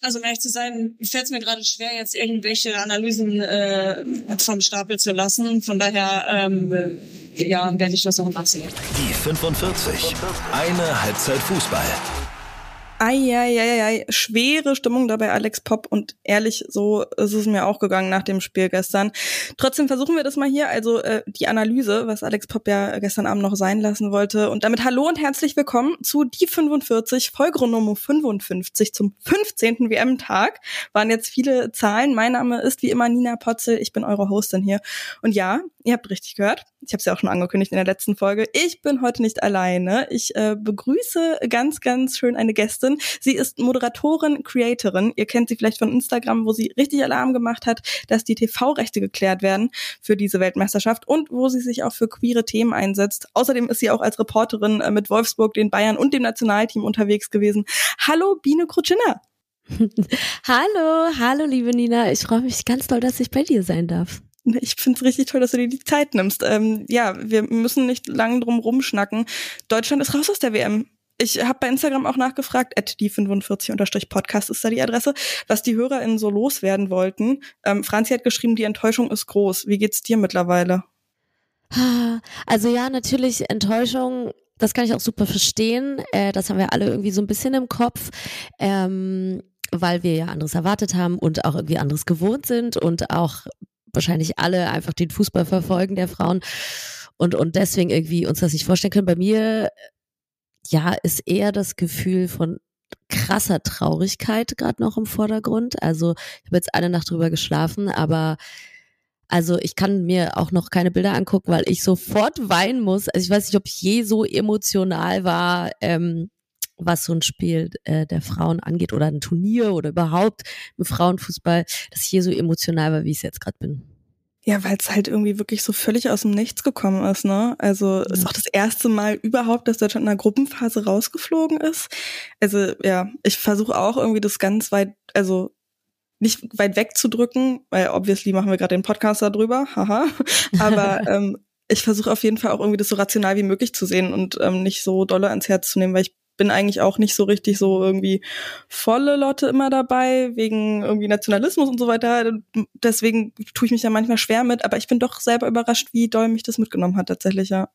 Also um ehrlich zu sein, fällt es mir gerade schwer, jetzt irgendwelche Analysen äh, vom Stapel zu lassen. Von daher ähm, ja, werde ich das noch nachsehen. Die 45. Eine Halbzeit Fußball. Eieieiei, schwere Stimmung dabei, Alex Pop. Und ehrlich, so ist es mir auch gegangen nach dem Spiel gestern. Trotzdem versuchen wir das mal hier. Also äh, die Analyse, was Alex Pop ja gestern Abend noch sein lassen wollte. Und damit hallo und herzlich willkommen zu Die 45, Folge Nummer 55 zum 15. WM-Tag. Waren jetzt viele Zahlen. Mein Name ist wie immer Nina Potzel. Ich bin eure Hostin hier. Und ja, ihr habt richtig gehört. Ich habe es ja auch schon angekündigt in der letzten Folge. Ich bin heute nicht alleine. Ich äh, begrüße ganz, ganz schön eine Gästin. Sie ist Moderatorin, Creatorin. Ihr kennt sie vielleicht von Instagram, wo sie richtig Alarm gemacht hat, dass die TV-Rechte geklärt werden für diese Weltmeisterschaft und wo sie sich auch für queere Themen einsetzt. Außerdem ist sie auch als Reporterin äh, mit Wolfsburg, den Bayern und dem Nationalteam unterwegs gewesen. Hallo, Biene Krutschiner. hallo, hallo, liebe Nina. Ich freue mich ganz doll, dass ich bei dir sein darf. Ich finde es richtig toll, dass du dir die Zeit nimmst. Ähm, ja, wir müssen nicht lang drum rumschnacken. Deutschland ist raus aus der WM. Ich habe bei Instagram auch nachgefragt, at die45-podcast ist da die Adresse, was die HörerInnen so loswerden wollten. Ähm, Franzi hat geschrieben, die Enttäuschung ist groß. Wie geht's dir mittlerweile? Also ja, natürlich Enttäuschung das kann ich auch super verstehen. Äh, das haben wir alle irgendwie so ein bisschen im Kopf. Ähm, weil wir ja anderes erwartet haben und auch irgendwie anderes gewohnt sind und auch wahrscheinlich alle einfach den Fußball verfolgen der Frauen und, und deswegen irgendwie uns das nicht vorstellen können. Bei mir, ja, ist eher das Gefühl von krasser Traurigkeit gerade noch im Vordergrund. Also ich habe jetzt eine Nacht drüber geschlafen, aber also ich kann mir auch noch keine Bilder angucken, weil ich sofort weinen muss. Also ich weiß nicht, ob ich je so emotional war, ähm, was so ein Spiel äh, der Frauen angeht oder ein Turnier oder überhaupt im Frauenfußball, dass ich hier so emotional war, wie ich es jetzt gerade bin. Ja, weil es halt irgendwie wirklich so völlig aus dem Nichts gekommen ist, ne? Also ja. ist auch das erste Mal überhaupt, dass Deutschland in der Gruppenphase rausgeflogen ist. Also ja, ich versuche auch irgendwie das ganz weit, also nicht weit wegzudrücken, weil obviously machen wir gerade den Podcast darüber, haha. Aber ähm, ich versuche auf jeden Fall auch irgendwie das so rational wie möglich zu sehen und ähm, nicht so dolle ans Herz zu nehmen, weil ich bin eigentlich auch nicht so richtig so irgendwie volle Lotte immer dabei, wegen irgendwie Nationalismus und so weiter. Deswegen tue ich mich da manchmal schwer mit, aber ich bin doch selber überrascht, wie doll mich das mitgenommen hat tatsächlich, ja.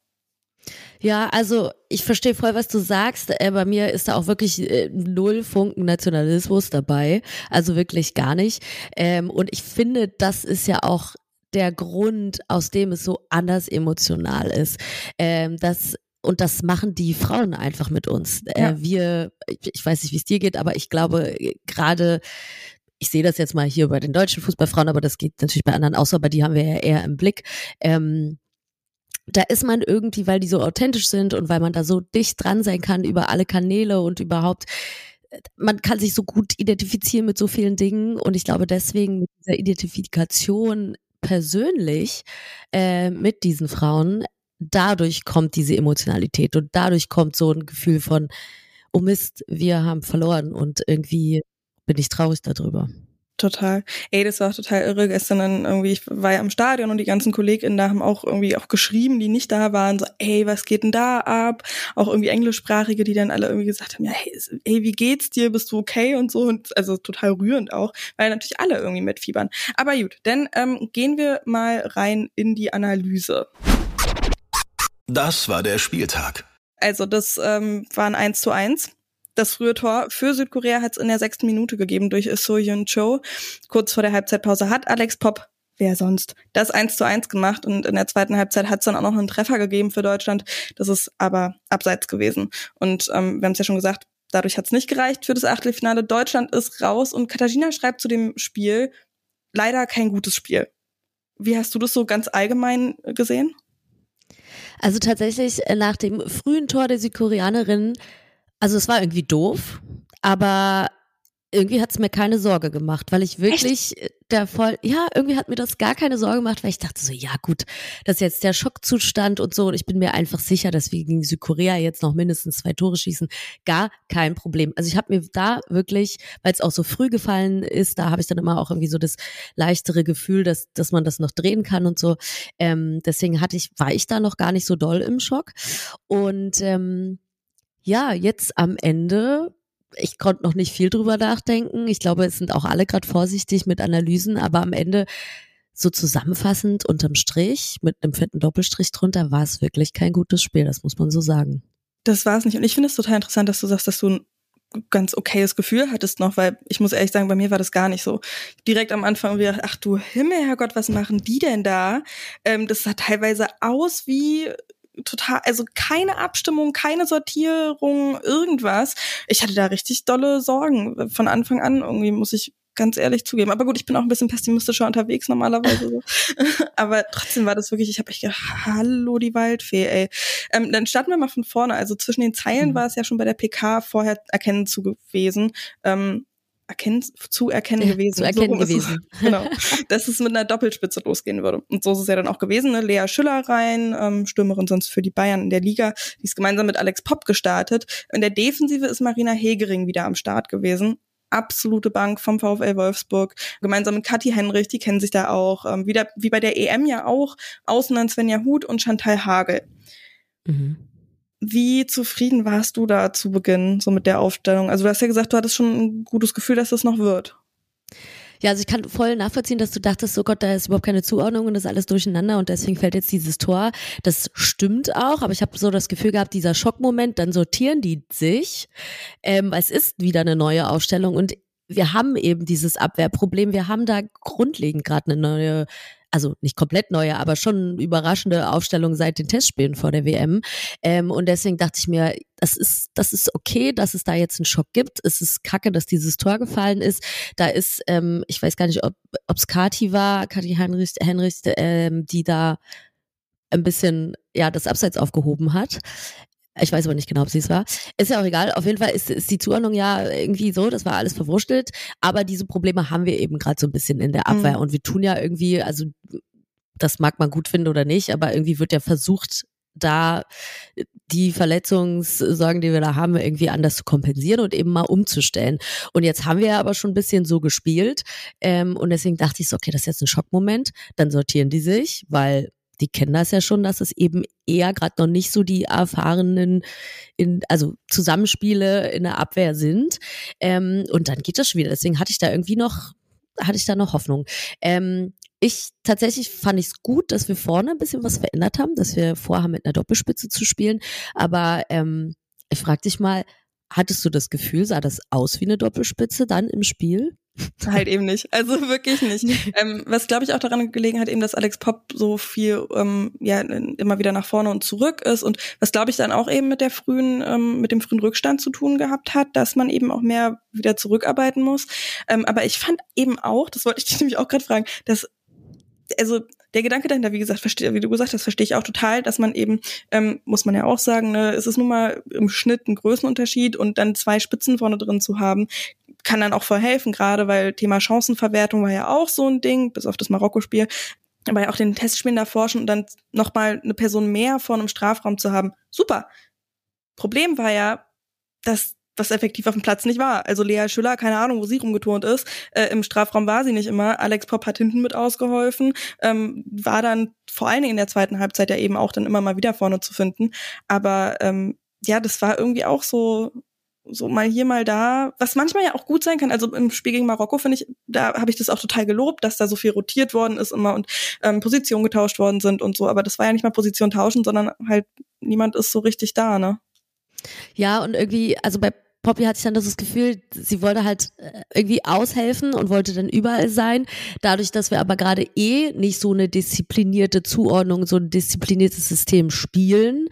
Ja, also ich verstehe voll, was du sagst. Äh, bei mir ist da auch wirklich äh, null Funken Nationalismus dabei. Also wirklich gar nicht. Ähm, und ich finde, das ist ja auch der Grund, aus dem es so anders emotional ist. Ähm, dass und das machen die Frauen einfach mit uns. Äh, ja. Äh, wir, ich weiß nicht, wie es dir geht, aber ich glaube, gerade ich sehe das jetzt mal hier bei den deutschen Fußballfrauen, aber das geht natürlich bei anderen auch so, aber die haben wir ja eher im Blick. Ähm, da ist man irgendwie, weil die so authentisch sind und weil man da so dicht dran sein kann über alle Kanäle und überhaupt, man kann sich so gut identifizieren mit so vielen Dingen und ich glaube deswegen mit dieser Identifikation persönlich äh, mit diesen Frauen dadurch kommt diese Emotionalität und dadurch kommt so ein Gefühl von, oh Mist, wir haben verloren und irgendwie bin ich traurig darüber. Total. Ey, das war auch total irre. Gestern dann irgendwie, ich war ja am Stadion und die ganzen KollegInnen da haben auch irgendwie auch geschrieben, die nicht da waren, so, ey, was geht denn da ab? Auch irgendwie Englischsprachige, die dann alle irgendwie gesagt haben, ja, hey, ey, wie geht's dir? Bist du okay? Und so. Und also total rührend auch, weil natürlich alle irgendwie mitfiebern. Aber gut, dann ähm, gehen wir mal rein in die Analyse. Das war der Spieltag. Also das ähm, war ein 1 zu 1. Das frühe Tor für Südkorea hat es in der sechsten Minute gegeben durch So Yun Cho. Kurz vor der Halbzeitpause hat Alex Pop, wer sonst, das 1 zu 1 gemacht und in der zweiten Halbzeit hat es dann auch noch einen Treffer gegeben für Deutschland. Das ist aber abseits gewesen. Und ähm, wir haben es ja schon gesagt, dadurch hat es nicht gereicht für das Achtelfinale. Deutschland ist raus und Katharina schreibt zu dem Spiel leider kein gutes Spiel. Wie hast du das so ganz allgemein gesehen? Also tatsächlich äh, nach dem frühen Tor der Südkoreanerin, also es war irgendwie doof, aber irgendwie hat es mir keine Sorge gemacht, weil ich wirklich Echt? der voll, ja, irgendwie hat mir das gar keine Sorge gemacht, weil ich dachte so, ja gut, das ist jetzt der Schockzustand und so und ich bin mir einfach sicher, dass wir gegen Südkorea jetzt noch mindestens zwei Tore schießen, gar kein Problem. Also ich habe mir da wirklich, weil es auch so früh gefallen ist, da habe ich dann immer auch irgendwie so das leichtere Gefühl, dass, dass man das noch drehen kann und so. Ähm, deswegen hatte ich, war ich da noch gar nicht so doll im Schock und ähm, ja, jetzt am Ende ich konnte noch nicht viel drüber nachdenken. Ich glaube, es sind auch alle gerade vorsichtig mit Analysen, aber am Ende so zusammenfassend unterm Strich mit einem fetten Doppelstrich drunter war es wirklich kein gutes Spiel, das muss man so sagen. Das war es nicht. Und ich finde es total interessant, dass du sagst, dass du ein ganz okayes Gefühl hattest noch, weil ich muss ehrlich sagen, bei mir war das gar nicht so. Direkt am Anfang wieder, ach du Himmel, Herrgott, was machen die denn da? Ähm, das sah teilweise aus wie total, also keine Abstimmung, keine Sortierung, irgendwas. Ich hatte da richtig dolle Sorgen von Anfang an. Irgendwie muss ich ganz ehrlich zugeben. Aber gut, ich bin auch ein bisschen pessimistischer unterwegs normalerweise. Aber trotzdem war das wirklich, ich habe echt gedacht, hallo die Waldfee, ey. Ähm, dann starten wir mal von vorne. Also zwischen den Zeilen mhm. war es ja schon bei der PK vorher erkennen zu gewesen. Ähm, erkennen, zu erkennen ja, gewesen. Zu erkennen so gewesen. Es, genau. dass es mit einer Doppelspitze losgehen würde. Und so ist es ja dann auch gewesen. Ne? Lea Schüller rein, ähm, Stürmerin sonst für die Bayern in der Liga. Die ist gemeinsam mit Alex Popp gestartet. In der Defensive ist Marina Hegering wieder am Start gewesen absolute Bank vom VfL Wolfsburg, gemeinsam mit Kathi Henrich, die kennen sich da auch, ähm, wieder wie bei der EM ja auch, außen dann Svenja Huth und Chantal Hagel. Mhm. Wie zufrieden warst du da zu Beginn, so mit der Aufstellung? Also du hast ja gesagt, du hattest schon ein gutes Gefühl, dass das noch wird. Ja, also ich kann voll nachvollziehen, dass du dachtest, so Gott, da ist überhaupt keine Zuordnung und das ist alles durcheinander und deswegen fällt jetzt dieses Tor. Das stimmt auch, aber ich habe so das Gefühl gehabt, dieser Schockmoment, dann sortieren die sich. Ähm, es ist wieder eine neue Ausstellung und wir haben eben dieses Abwehrproblem. Wir haben da grundlegend gerade eine neue also nicht komplett neue, aber schon überraschende Aufstellung seit den Testspielen vor der WM. Ähm, und deswegen dachte ich mir, das ist, das ist okay, dass es da jetzt einen Schock gibt. Es ist kacke, dass dieses Tor gefallen ist. Da ist, ähm, ich weiß gar nicht, ob es Kati war, Kati Henrich, Henrich ähm, die da ein bisschen ja das Abseits aufgehoben hat. Ich weiß aber nicht genau, ob sie es war. Ist ja auch egal. Auf jeden Fall ist, ist die Zuordnung ja irgendwie so, das war alles verwurschtelt. Aber diese Probleme haben wir eben gerade so ein bisschen in der Abwehr. Mhm. Und wir tun ja irgendwie, also das mag man gut finden oder nicht, aber irgendwie wird ja versucht, da die Verletzungssorgen, die wir da haben, irgendwie anders zu kompensieren und eben mal umzustellen. Und jetzt haben wir aber schon ein bisschen so gespielt. Ähm, und deswegen dachte ich so, okay, das ist jetzt ein Schockmoment. Dann sortieren die sich, weil die kennen das ja schon, dass es eben eher gerade noch nicht so die erfahrenen, in, also Zusammenspiele in der Abwehr sind. Ähm, und dann geht das schon wieder. Deswegen hatte ich da irgendwie noch, hatte ich da noch Hoffnung. Ähm, ich tatsächlich fand ich es gut, dass wir vorne ein bisschen was verändert haben, dass wir vorhaben, mit einer Doppelspitze zu spielen. Aber ähm, ich frage dich mal, hattest du das Gefühl, sah das aus wie eine Doppelspitze dann im Spiel? halt eben nicht. Also wirklich nicht. ähm, was glaube ich auch daran gelegen hat, eben, dass Alex Pop so viel ähm, ja immer wieder nach vorne und zurück ist und was glaube ich dann auch eben mit der frühen, ähm, mit dem frühen Rückstand zu tun gehabt hat, dass man eben auch mehr wieder zurückarbeiten muss. Ähm, aber ich fand eben auch, das wollte ich dich nämlich auch gerade fragen, dass also der Gedanke dahinter, wie gesagt, verstehe, wie du gesagt hast, verstehe ich auch total, dass man eben, ähm, muss man ja auch sagen, ne, es ist nun mal im Schnitt ein Größenunterschied und dann zwei Spitzen vorne drin zu haben, kann dann auch voll helfen, gerade weil Thema Chancenverwertung war ja auch so ein Ding, bis auf das Marokko-Spiel. Aber ja auch den Testspielen davor schon und dann nochmal eine Person mehr vor einem Strafraum zu haben. Super. Problem war ja, dass was effektiv auf dem Platz nicht war. Also Lea Schüller, keine Ahnung, wo sie rumgeturnt ist. Äh, Im Strafraum war sie nicht immer. Alex Pop hat hinten mit ausgeholfen, ähm, war dann vor allen Dingen in der zweiten Halbzeit ja eben auch dann immer mal wieder vorne zu finden. Aber ähm, ja, das war irgendwie auch so so mal hier, mal da, was manchmal ja auch gut sein kann. Also im Spiel gegen Marokko finde ich, da habe ich das auch total gelobt, dass da so viel rotiert worden ist immer und ähm, Positionen getauscht worden sind und so. Aber das war ja nicht mal Position tauschen, sondern halt niemand ist so richtig da, ne? Ja, und irgendwie, also bei Poppy hatte ich dann das Gefühl, sie wollte halt äh, irgendwie aushelfen und wollte dann überall sein. Dadurch, dass wir aber gerade eh nicht so eine disziplinierte Zuordnung, so ein diszipliniertes System spielen,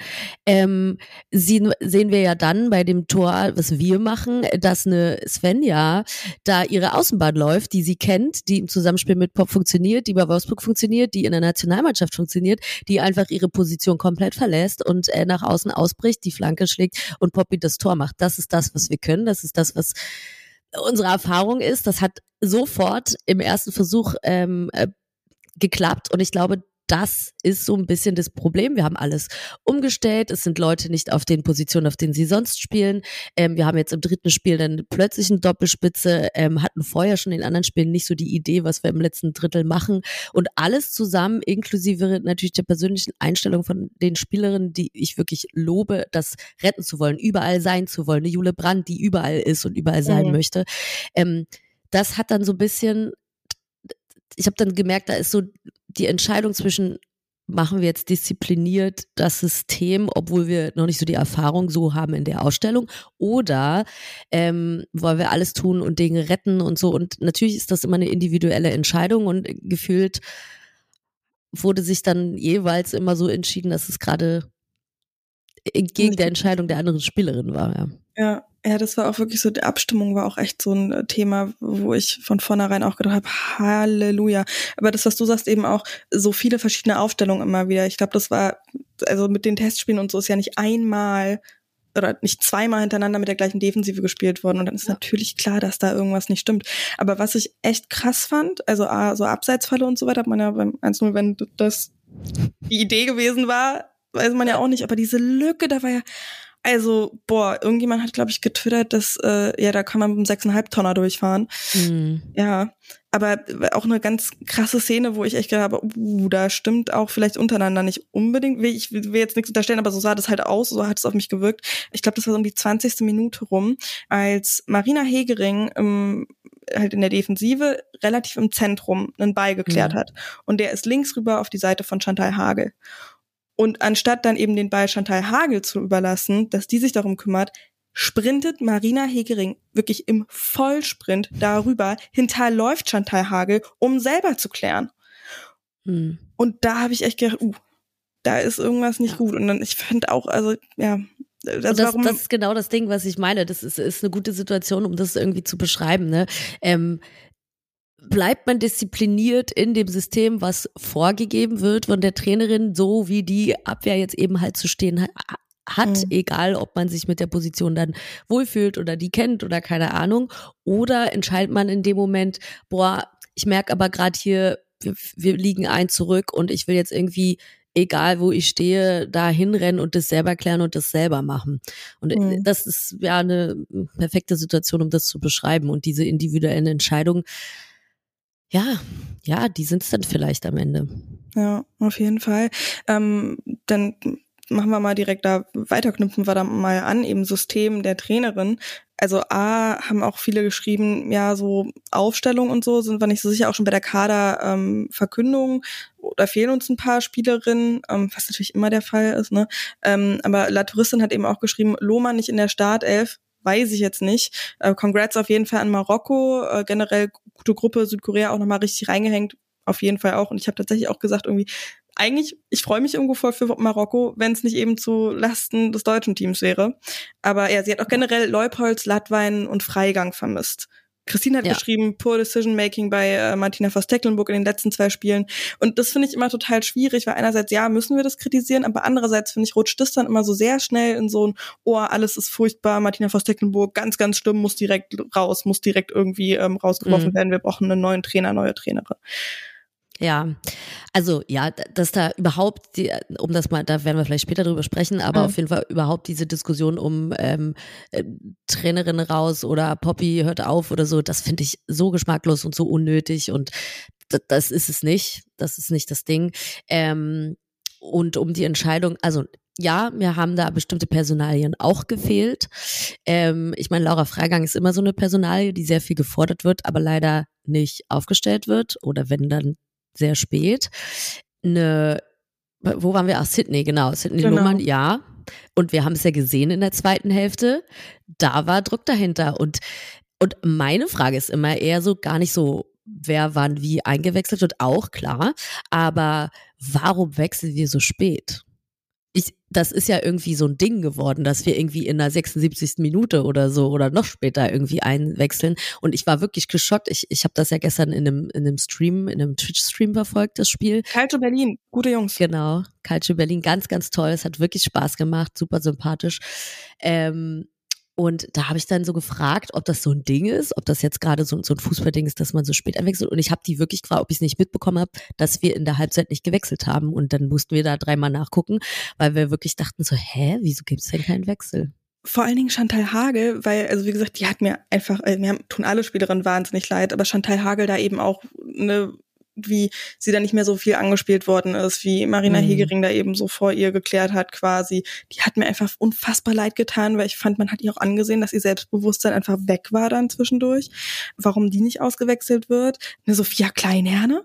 ähm, sehen, wir ja dann bei dem Tor, was wir machen, dass eine Svenja da ihre Außenbahn läuft, die sie kennt, die im Zusammenspiel mit Pop funktioniert, die bei Wolfsburg funktioniert, die in der Nationalmannschaft funktioniert, die einfach ihre Position komplett verlässt und äh, nach außen ausbricht, die Flanke schlägt und Poppy das Tor macht. Das ist das, was was wir können. Das ist das, was unsere Erfahrung ist. Das hat sofort im ersten Versuch ähm, äh, geklappt und ich glaube, das ist so ein bisschen das Problem. Wir haben alles umgestellt. Es sind Leute nicht auf den Positionen, auf denen sie sonst spielen. Ähm, wir haben jetzt im dritten Spiel dann plötzlich eine Doppelspitze, ähm, hatten vorher schon in anderen Spielen nicht so die Idee, was wir im letzten Drittel machen. Und alles zusammen, inklusive natürlich der persönlichen Einstellung von den Spielerinnen, die ich wirklich lobe, das retten zu wollen, überall sein zu wollen. Eine Jule Brandt, die überall ist und überall sein mhm. möchte. Ähm, das hat dann so ein bisschen ich habe dann gemerkt, da ist so die Entscheidung zwischen machen wir jetzt diszipliniert das System, obwohl wir noch nicht so die Erfahrung so haben in der Ausstellung, oder ähm, wollen wir alles tun und Dinge retten und so. Und natürlich ist das immer eine individuelle Entscheidung und gefühlt wurde sich dann jeweils immer so entschieden, dass es gerade entgegen der Entscheidung der anderen Spielerin war. Ja. Ja, ja, das war auch wirklich so, die Abstimmung war auch echt so ein äh, Thema, wo ich von vornherein auch gedacht habe, Halleluja. Aber das, was du sagst, eben auch so viele verschiedene Aufstellungen immer wieder. Ich glaube, das war, also mit den Testspielen und so ist ja nicht einmal oder nicht zweimal hintereinander mit der gleichen Defensive gespielt worden. Und dann ist ja. natürlich klar, dass da irgendwas nicht stimmt. Aber was ich echt krass fand, also A, so Abseitsfalle und so weiter, hat man ja beim 1-0, wenn das die Idee gewesen war, weiß man ja auch nicht. Aber diese Lücke, da war ja also, boah, irgendjemand hat, glaube ich, getwittert, dass, äh, ja, da kann man mit einem sechseinhalb Tonner durchfahren. Mhm. Ja, aber auch eine ganz krasse Szene, wo ich echt gedacht habe, uh, da stimmt auch vielleicht untereinander nicht unbedingt. Ich will jetzt nichts unterstellen, aber so sah das halt aus, so hat es auf mich gewirkt. Ich glaube, das war so um die 20. Minute rum, als Marina Hegering ähm, halt in der Defensive relativ im Zentrum einen Ball geklärt mhm. hat. Und der ist links rüber auf die Seite von Chantal Hagel. Und anstatt dann eben den Ball Chantal Hagel zu überlassen, dass die sich darum kümmert, sprintet Marina Hegering wirklich im Vollsprint darüber, hinterläuft Chantal Hagel, um selber zu klären. Hm. Und da habe ich echt gedacht, uh, da ist irgendwas nicht gut. Und dann, ich finde auch, also, ja, also das, das, ist genau das Ding, was ich meine. Das ist, ist eine gute Situation, um das irgendwie zu beschreiben. Ne? Ähm, bleibt man diszipliniert in dem System, was vorgegeben wird von der Trainerin, so wie die Abwehr jetzt eben halt zu stehen hat, mhm. egal ob man sich mit der Position dann wohlfühlt oder die kennt oder keine Ahnung, oder entscheidet man in dem Moment, boah, ich merke aber gerade hier, wir, wir liegen ein zurück und ich will jetzt irgendwie egal wo ich stehe, da hinrennen und das selber klären und das selber machen. Und mhm. das ist ja eine perfekte Situation, um das zu beschreiben. Und diese individuellen Entscheidungen, ja, ja, die sind es dann vielleicht am Ende. Ja, auf jeden Fall. Ähm, dann machen wir mal direkt da weiter, knüpfen wir da mal an, eben System der Trainerin. Also A, haben auch viele geschrieben, ja, so Aufstellung und so sind wir nicht so sicher, auch schon bei der Kaderverkündung. Ähm, da fehlen uns ein paar Spielerinnen, ähm, was natürlich immer der Fall ist, ne? Ähm, aber La Touristin hat eben auch geschrieben, Lohmann nicht in der Startelf, weiß ich jetzt nicht. Äh, congrats auf jeden Fall an Marokko. Äh, generell gute Gruppe, Südkorea auch nochmal richtig reingehängt. Auf jeden Fall auch. Und ich habe tatsächlich auch gesagt, irgendwie, eigentlich, ich freue mich irgendwo voll für Marokko, wenn es nicht eben zu Lasten des deutschen Teams wäre. Aber ja, sie hat auch generell Leupolz, Latwein und Freigang vermisst. Christine hat ja. geschrieben, Poor Decision Making bei äh, Martina Voss-Tecklenburg in den letzten zwei Spielen. Und das finde ich immer total schwierig, weil einerseits, ja, müssen wir das kritisieren, aber andererseits, finde ich, rutscht das dann immer so sehr schnell in so ein, oh, alles ist furchtbar, Martina Voss-Tecklenburg, ganz, ganz schlimm, muss direkt raus, muss direkt irgendwie ähm, rausgeworfen mhm. werden, wir brauchen einen neuen Trainer, neue Trainerin. Ja, also ja, dass da überhaupt, die, um das mal, da werden wir vielleicht später drüber sprechen, aber mhm. auf jeden Fall überhaupt diese Diskussion um ähm, äh, Trainerin raus oder Poppy hört auf oder so, das finde ich so geschmacklos und so unnötig und das ist es nicht, das ist nicht das Ding. Ähm, und um die Entscheidung, also ja, mir haben da bestimmte Personalien auch gefehlt. Ähm, ich meine, Laura Freigang ist immer so eine Personalie, die sehr viel gefordert wird, aber leider nicht aufgestellt wird oder wenn dann sehr spät. Eine, wo waren wir? Ach, Sydney, genau. Sydney genau. Luhmann, ja. Und wir haben es ja gesehen in der zweiten Hälfte. Da war Druck dahinter. Und, und meine Frage ist immer eher so gar nicht so, wer wann wie eingewechselt wird, auch klar. Aber warum wechseln wir so spät? Das ist ja irgendwie so ein Ding geworden, dass wir irgendwie in der 76. Minute oder so oder noch später irgendwie einwechseln. Und ich war wirklich geschockt. Ich, ich habe das ja gestern in einem, in einem Stream, in einem Twitch-Stream verfolgt, das Spiel. Calcio Berlin, gute Jungs. Genau, Calcio Berlin, ganz, ganz toll. Es hat wirklich Spaß gemacht, super sympathisch. Ähm, Und da habe ich dann so gefragt, ob das so ein Ding ist, ob das jetzt gerade so, so ein Fußballding ist, dass man so spät einwechselt. Und ich habe die wirklich gefragt, ob ich es nicht mitbekommen habe, dass wir in der Halbzeit nicht gewechselt haben. Und dann mussten wir da dreimal nachgucken, weil wir wirklich dachten so, hä, wieso gibt es denn keinen Wechsel? vor allen Dingen Chantal Hagel, weil, also wie gesagt, die hat mir einfach, äh, mir tun alle Spielerinnen wahnsinnig leid, aber Chantal Hagel da eben auch eine wie sie da nicht mehr so viel angespielt worden ist, wie Marina mhm. Hegering da eben so vor ihr geklärt hat quasi. Die hat mir einfach unfassbar leid getan, weil ich fand, man hat ihr auch angesehen, dass ihr Selbstbewusstsein einfach weg war dann zwischendurch. Warum die nicht ausgewechselt wird. Eine Sophia Kleinherne,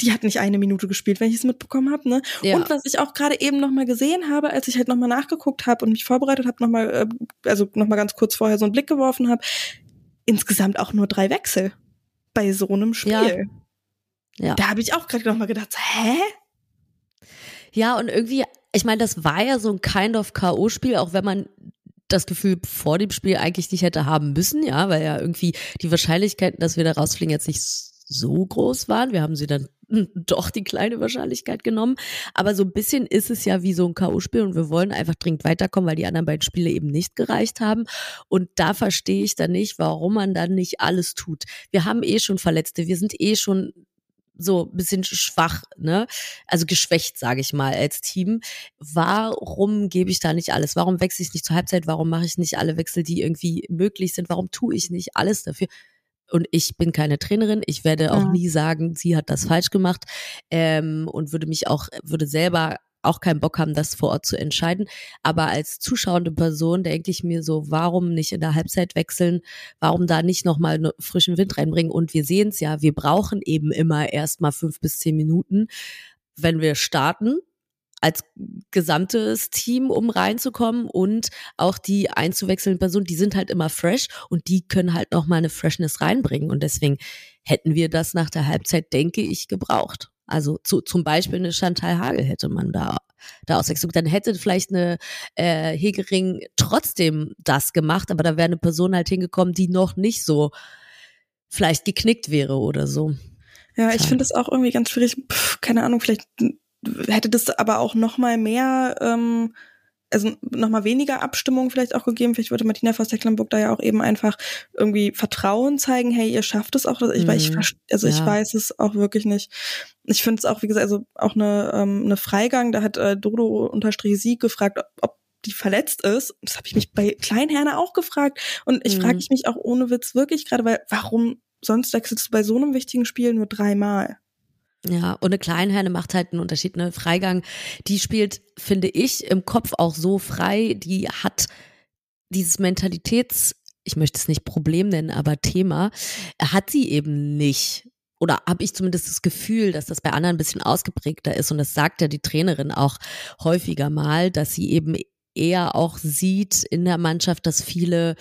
die hat nicht eine Minute gespielt, wenn ich es mitbekommen habe. Ne? Ja. Und was ich auch gerade eben nochmal gesehen habe, als ich halt nochmal nachgeguckt habe und mich vorbereitet habe, nochmal, äh, also nochmal ganz kurz vorher so einen Blick geworfen habe, insgesamt auch nur drei Wechsel bei so einem Spiel. Ja. Ja. Da habe ich auch gerade nochmal gedacht, hä? Ja, und irgendwie, ich meine, das war ja so ein kind of K.O.-Spiel, auch wenn man das Gefühl vor dem Spiel eigentlich nicht hätte haben müssen, ja, weil ja irgendwie die Wahrscheinlichkeiten, dass wir da rausfliegen, jetzt nicht so groß waren. Wir haben sie dann doch die kleine Wahrscheinlichkeit genommen. Aber so ein bisschen ist es ja wie so ein K.O.-Spiel und wir wollen einfach dringend weiterkommen, weil die anderen beiden Spiele eben nicht gereicht haben. Und da verstehe ich dann nicht, warum man dann nicht alles tut. Wir haben eh schon Verletzte, wir sind eh schon so ein bisschen schwach, ne? Also geschwächt, sage ich mal, als Team. Warum gebe ich da nicht alles? Warum wechsle ich nicht zur Halbzeit? Warum mache ich nicht alle Wechsel, die irgendwie möglich sind? Warum tue ich nicht alles dafür? Und ich bin keine Trainerin. Ich werde auch ja. nie sagen, sie hat das falsch gemacht ähm, und würde mich auch würde selber auch keinen Bock haben, das vor Ort zu entscheiden. Aber als zuschauende Person denke ich mir so, warum nicht in der Halbzeit wechseln? Warum da nicht nochmal einen frischen Wind reinbringen? Und wir sehen es ja, wir brauchen eben immer erstmal fünf bis zehn Minuten, wenn wir starten als gesamtes Team, um reinzukommen und auch die einzuwechselnden Personen, die sind halt immer fresh und die können halt nochmal eine Freshness reinbringen. Und deswegen hätten wir das nach der Halbzeit, denke ich, gebraucht. Also zu, zum Beispiel eine Chantal Hagel hätte man da, da auswechseln. Dann hätte vielleicht eine äh, Hegering trotzdem das gemacht, aber da wäre eine Person halt hingekommen, die noch nicht so vielleicht geknickt wäre oder so. Ja, ich finde das auch irgendwie ganz schwierig. Pff, keine Ahnung, vielleicht hätte das aber auch noch mal mehr ähm, also nochmal weniger Abstimmung vielleicht auch gegeben. Vielleicht würde Martina Voss-Tecklenburg da ja auch eben einfach irgendwie Vertrauen zeigen, hey, ihr schafft es auch. Ich, mhm. ich, also ja. ich weiß es auch wirklich nicht. Ich finde es auch, wie gesagt, also auch eine, ähm, eine Freigang, da hat äh, Dodo unterstrich Sieg gefragt, ob, ob die verletzt ist. Das habe ich mich bei Kleinherne auch gefragt. Und ich mhm. frage mich auch ohne Witz wirklich gerade, weil warum sonst wechselst du bei so einem wichtigen Spiel nur dreimal? Ja, und eine Kleinherne macht halt einen Unterschied. Ne? Freigang, die spielt, finde ich, im Kopf auch so frei. Die hat dieses Mentalitäts, ich möchte es nicht Problem nennen, aber Thema, hat sie eben nicht. Oder habe ich zumindest das Gefühl, dass das bei anderen ein bisschen ausgeprägter ist. Und das sagt ja die Trainerin auch häufiger mal, dass sie eben eher auch sieht in der Mannschaft, dass viele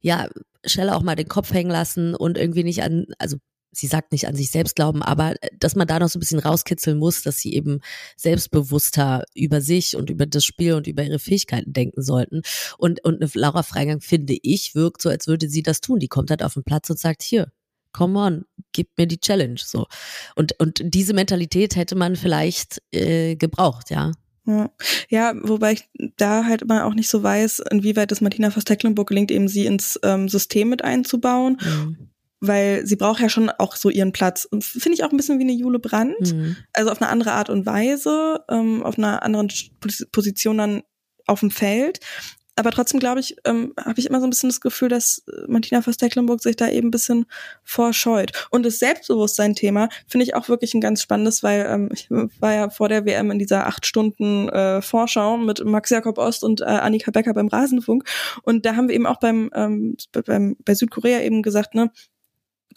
ja schneller auch mal den Kopf hängen lassen und irgendwie nicht an, also sie sagt nicht an sich selbst glauben, aber äh, dass man da noch so ein bisschen rauskitzeln muss, dass sie eben selbstbewusster über sich und über das Spiel und über ihre Fähigkeiten denken sollten. Und, und eine Laura Freigang, finde ich, wirkt so, als würde sie das tun. Die kommt halt auf den Platz und sagt, hier, come on, gib mir die Challenge. So. Und, und diese Mentalität hätte man vielleicht äh, gebraucht, ja. Ja. ja, wobei ich da halt immer auch nicht so weiß, inwieweit es Martina Voss-Tecklenburg gelingt, eben sie ins ähm, System mit einzubauen. Mhm weil sie braucht ja schon auch so ihren Platz. Finde ich auch ein bisschen wie eine Jule Brandt. Mhm. Also auf eine andere Art und Weise, ähm, auf einer anderen Position dann auf dem Feld. Aber trotzdem, glaube ich, ähm, habe ich immer so ein bisschen das Gefühl, dass Martina Verstecklenburg sich da eben ein bisschen vorscheut. Und das Selbstbewusstsein-Thema finde ich auch wirklich ein ganz spannendes, weil ähm, ich war ja vor der WM in dieser acht Stunden äh, Vorschau mit Max Jakob Ost und äh, Annika Becker beim Rasenfunk. Und da haben wir eben auch beim, ähm, beim bei Südkorea eben gesagt, ne,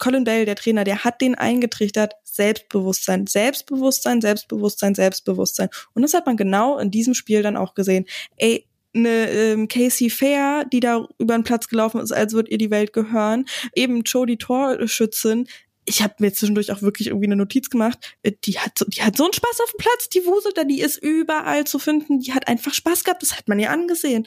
Colin Bell, der Trainer, der hat den eingetrichtert, Selbstbewusstsein, Selbstbewusstsein, Selbstbewusstsein, Selbstbewusstsein. Und das hat man genau in diesem Spiel dann auch gesehen. Ey, eine ähm, Casey Fair, die da über den Platz gelaufen ist, als würde ihr die Welt gehören. Eben Joe, die Torschützin. Ich habe mir zwischendurch auch wirklich irgendwie eine Notiz gemacht. Äh, die hat so, die hat so einen Spaß auf dem Platz, die wuselt da, die ist überall zu finden. Die hat einfach Spaß gehabt, das hat man ihr angesehen.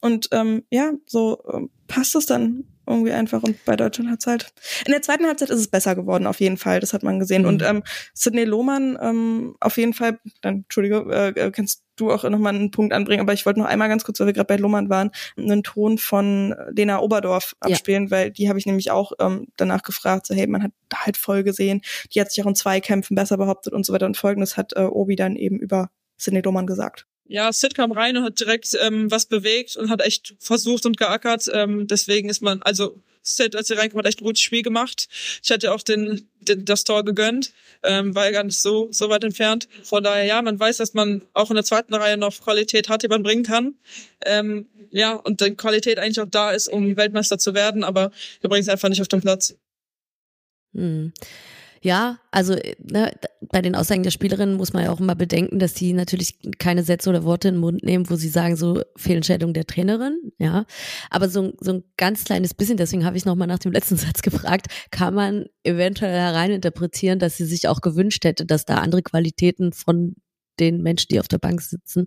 Und ähm, ja, so ähm, passt es dann irgendwie einfach und bei Deutschland hat's halt. In der zweiten Halbzeit ist es besser geworden, auf jeden Fall. Das hat man gesehen. Mhm. Und ähm, Sidney Lohmann, ähm, auf jeden Fall, dann, Entschuldige, äh, äh kannst du auch nochmal einen Punkt anbringen, aber ich wollte noch einmal ganz kurz, weil wir gerade bei Lohmann waren, einen Ton von Lena Oberdorf abspielen, ja. weil die habe ich nämlich auch ähm, danach gefragt, so hey, man hat halt voll gesehen, die hat sich auch in Zweikämpfen besser behauptet und so weiter und folgendes hat äh, Obi dann eben über Sidney Lohmann gesagt ja, Sid kam rein und hat direkt ähm, was bewegt und hat echt versucht und geackert. Ähm, deswegen ist man, also Sid, als er reinkam, hat echt ein gutes Spiel gemacht. Ich hatte auch den, den das Tor gegönnt, ähm, war gar nicht so, so weit entfernt. Von daher, ja, man weiß, dass man auch in der zweiten Reihe noch Qualität hat, die man bringen kann. Ähm, ja, und die Qualität eigentlich auch da ist, um Weltmeister zu werden, aber wir bringen es einfach nicht auf den Platz. Hm. Ja, also ne, bei den Aussagen der Spielerinnen muss man ja auch immer bedenken, dass die natürlich keine Sätze oder Worte in den Mund nehmen, wo sie sagen, so Fehlentscheidung der Trainerin, ja. Aber so, so ein ganz kleines bisschen, deswegen habe ich nochmal nach dem letzten Satz gefragt, kann man eventuell hereininterpretieren, dass sie sich auch gewünscht hätte, dass da andere Qualitäten von den Menschen, die auf der Bank sitzen,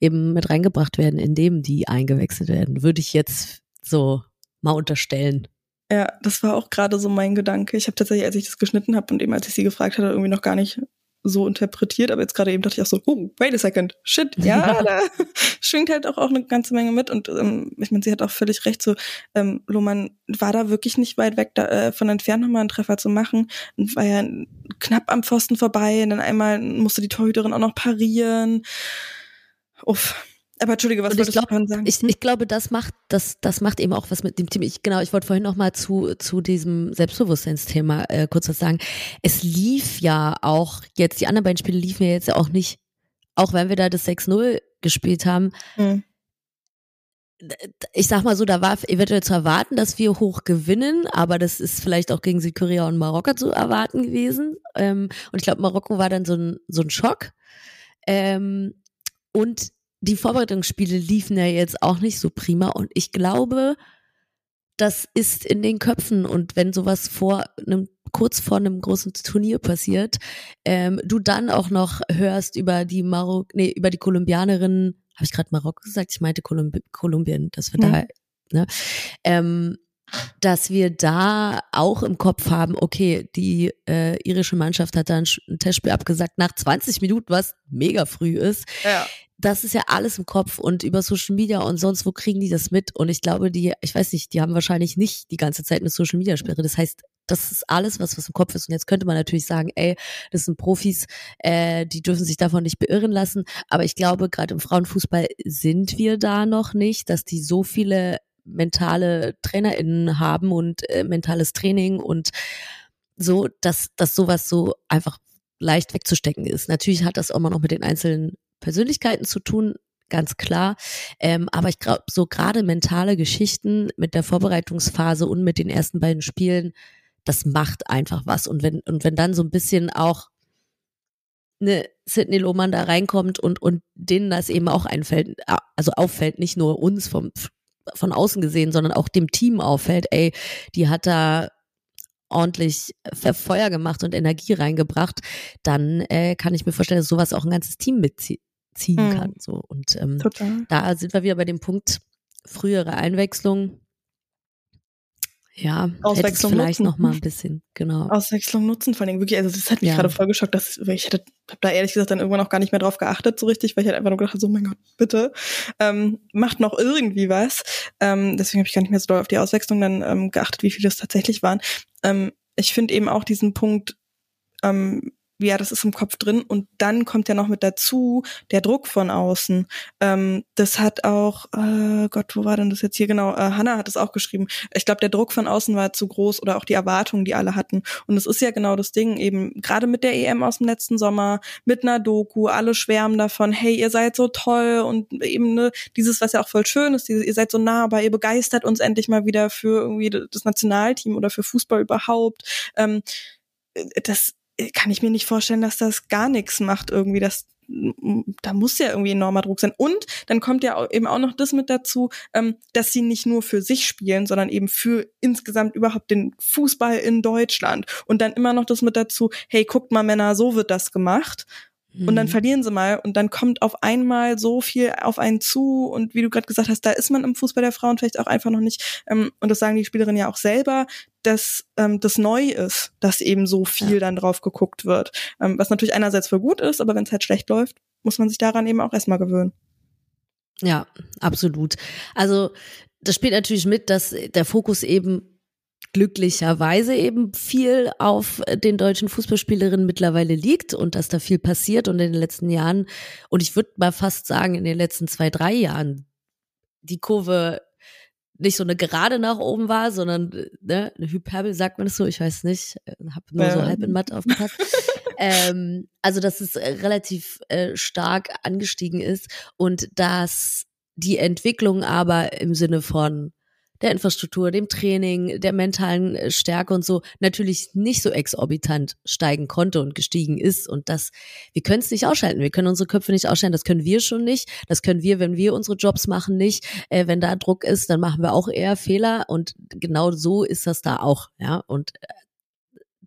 eben mit reingebracht werden, indem die eingewechselt werden. Würde ich jetzt so mal unterstellen. Ja, das war auch gerade so mein Gedanke. Ich habe tatsächlich, als ich das geschnitten habe und eben als ich sie gefragt hatte, irgendwie noch gar nicht so interpretiert, aber jetzt gerade eben dachte ich auch so, oh, wait a second, shit, ja, da schwingt halt auch, auch eine ganze Menge mit und ähm, ich meine, sie hat auch völlig recht, so ähm, Lohmann war da wirklich nicht weit weg da, äh, von entfernt nochmal einen Treffer zu machen und war ja knapp am Pfosten vorbei und dann einmal musste die Torhüterin auch noch parieren. Uff, aber entschuldige, was wolltest glaub, du sagen? Ich, ich glaube, das macht, das, das macht eben auch was mit dem Team. Ich, genau, ich wollte vorhin noch mal zu, zu diesem Selbstbewusstseinsthema äh, kurz was sagen. Es lief ja auch jetzt, die anderen beiden Spiele liefen ja jetzt auch nicht, auch wenn wir da das 6-0 gespielt haben. Mhm. Ich sag mal so, da war eventuell zu erwarten, dass wir hoch gewinnen, aber das ist vielleicht auch gegen Südkorea und Marokko zu erwarten gewesen. Ähm, und ich glaube, Marokko war dann so ein, so ein Schock. Ähm, und die Vorbereitungsspiele liefen ja jetzt auch nicht so prima und ich glaube, das ist in den Köpfen und wenn sowas vor einem kurz vor einem großen Turnier passiert, ähm, du dann auch noch hörst über die Marok, nee, über die Kolumbianerin, habe ich gerade Marokko gesagt? Ich meinte Kolumbi Kolumbien, dass wir mhm. da, ne, ähm, dass wir da auch im Kopf haben, okay, die äh, irische Mannschaft hat da ein, ein Testspiel abgesagt nach 20 Minuten, was mega früh ist. Ja das ist ja alles im Kopf und über Social Media und sonst wo kriegen die das mit. Und ich glaube, die, ich weiß nicht, die haben wahrscheinlich nicht die ganze Zeit eine Social Media Sperre. Das heißt, das ist alles, was, was im Kopf ist. Und jetzt könnte man natürlich sagen, ey, das sind Profis, äh, die dürfen sich davon nicht beirren lassen. Aber ich glaube, gerade im Frauenfußball sind wir da noch nicht, dass die so viele mentale TrainerInnen haben und äh, mentales Training und so, dass, dass sowas so einfach leicht wegzustecken ist. Natürlich hat das auch mal noch mit den einzelnen Persönlichkeiten zu tun, ganz klar. Ähm, aber ich glaube, so gerade mentale Geschichten mit der Vorbereitungsphase und mit den ersten beiden Spielen, das macht einfach was. Und wenn, und wenn dann so ein bisschen auch eine Sidney Lohmann da reinkommt und, und denen das eben auch einfällt, also auffällt, nicht nur uns vom, von außen gesehen, sondern auch dem Team auffällt, ey, die hat da ordentlich Feuer gemacht und Energie reingebracht, dann äh, kann ich mir vorstellen, dass sowas auch ein ganzes Team mitzieht ziehen mhm. kann. So. Und ähm, da sind wir wieder bei dem Punkt, frühere Einwechslung. Ja, Auswechslung vielleicht nutzen. noch mal ein bisschen, genau. Auswechslung nutzen, vor allem wirklich, also das hat mich ja. gerade voll geschockt, dass ich hätte, hab da ehrlich gesagt dann irgendwann auch gar nicht mehr drauf geachtet so richtig, weil ich halt einfach nur gedacht so mein Gott, bitte, ähm, macht noch irgendwie was. Ähm, deswegen habe ich gar nicht mehr so doll auf die Auswechslung dann ähm, geachtet, wie viele es tatsächlich waren. Ähm, ich finde eben auch diesen Punkt, ähm, ja, das ist im Kopf drin und dann kommt ja noch mit dazu der Druck von außen. Ähm, das hat auch, äh, Gott, wo war denn das jetzt hier genau? Äh, Hannah hat es auch geschrieben. Ich glaube, der Druck von außen war zu groß oder auch die Erwartungen, die alle hatten. Und es ist ja genau das Ding, eben gerade mit der EM aus dem letzten Sommer, mit einer Doku, alle schwärmen davon, hey, ihr seid so toll und eben ne, dieses, was ja auch voll schön ist, dieses, ihr seid so nah, aber ihr begeistert uns endlich mal wieder für irgendwie das Nationalteam oder für Fußball überhaupt. Ähm, das kann ich mir nicht vorstellen, dass das gar nichts macht irgendwie. Das, da muss ja irgendwie enormer Druck sein. Und dann kommt ja eben auch noch das mit dazu, ähm, dass sie nicht nur für sich spielen, sondern eben für insgesamt überhaupt den Fußball in Deutschland. Und dann immer noch das mit dazu, hey, guckt mal Männer, so wird das gemacht. und dann mhm. verlieren sie mal und dann kommt auf einmal so viel auf einen zu und wie du gerade gesagt hast, da ist man im Fußball der Frauen vielleicht auch einfach noch nicht ähm, und das sagen die Spielerinnen ja auch selber, dass ähm, das neu ist, dass eben so viel ja. dann drauf geguckt wird, ähm, was natürlich einerseits für gut ist, aber wenn es halt schlecht läuft, muss man sich daran eben auch erstmal gewöhnen. Ja, absolut. Also das spielt natürlich mit, dass der Fokus eben glücklicherweise eben viel auf den deutschen Fußballspielerinnen mittlerweile liegt und dass da viel passiert und in den letzten Jahren und ich würde mal fast sagen in den letzten zwei, drei Jahren die Kurve nicht so eine gerade nach oben war, sondern ne, eine Hyperbel, sagt man das so, ich weiß nicht, habe nur so halb in Matt aufgepasst. ähm, also dass es relativ äh, stark angestiegen ist und dass die Entwicklung aber im Sinne von der Infrastruktur, dem Training, der mentalen äh, Stärke und so natürlich nicht so exorbitant steigen konnte und gestiegen ist. Und das, wir können es nicht ausschalten. Wir können unsere Köpfe nicht ausschalten. Das können wir schon nicht. Das können wir, wenn wir unsere Jobs machen, nicht. Äh, wenn da Druck ist, dann machen wir auch eher Fehler. Und genau so ist das da auch. Ja, und äh,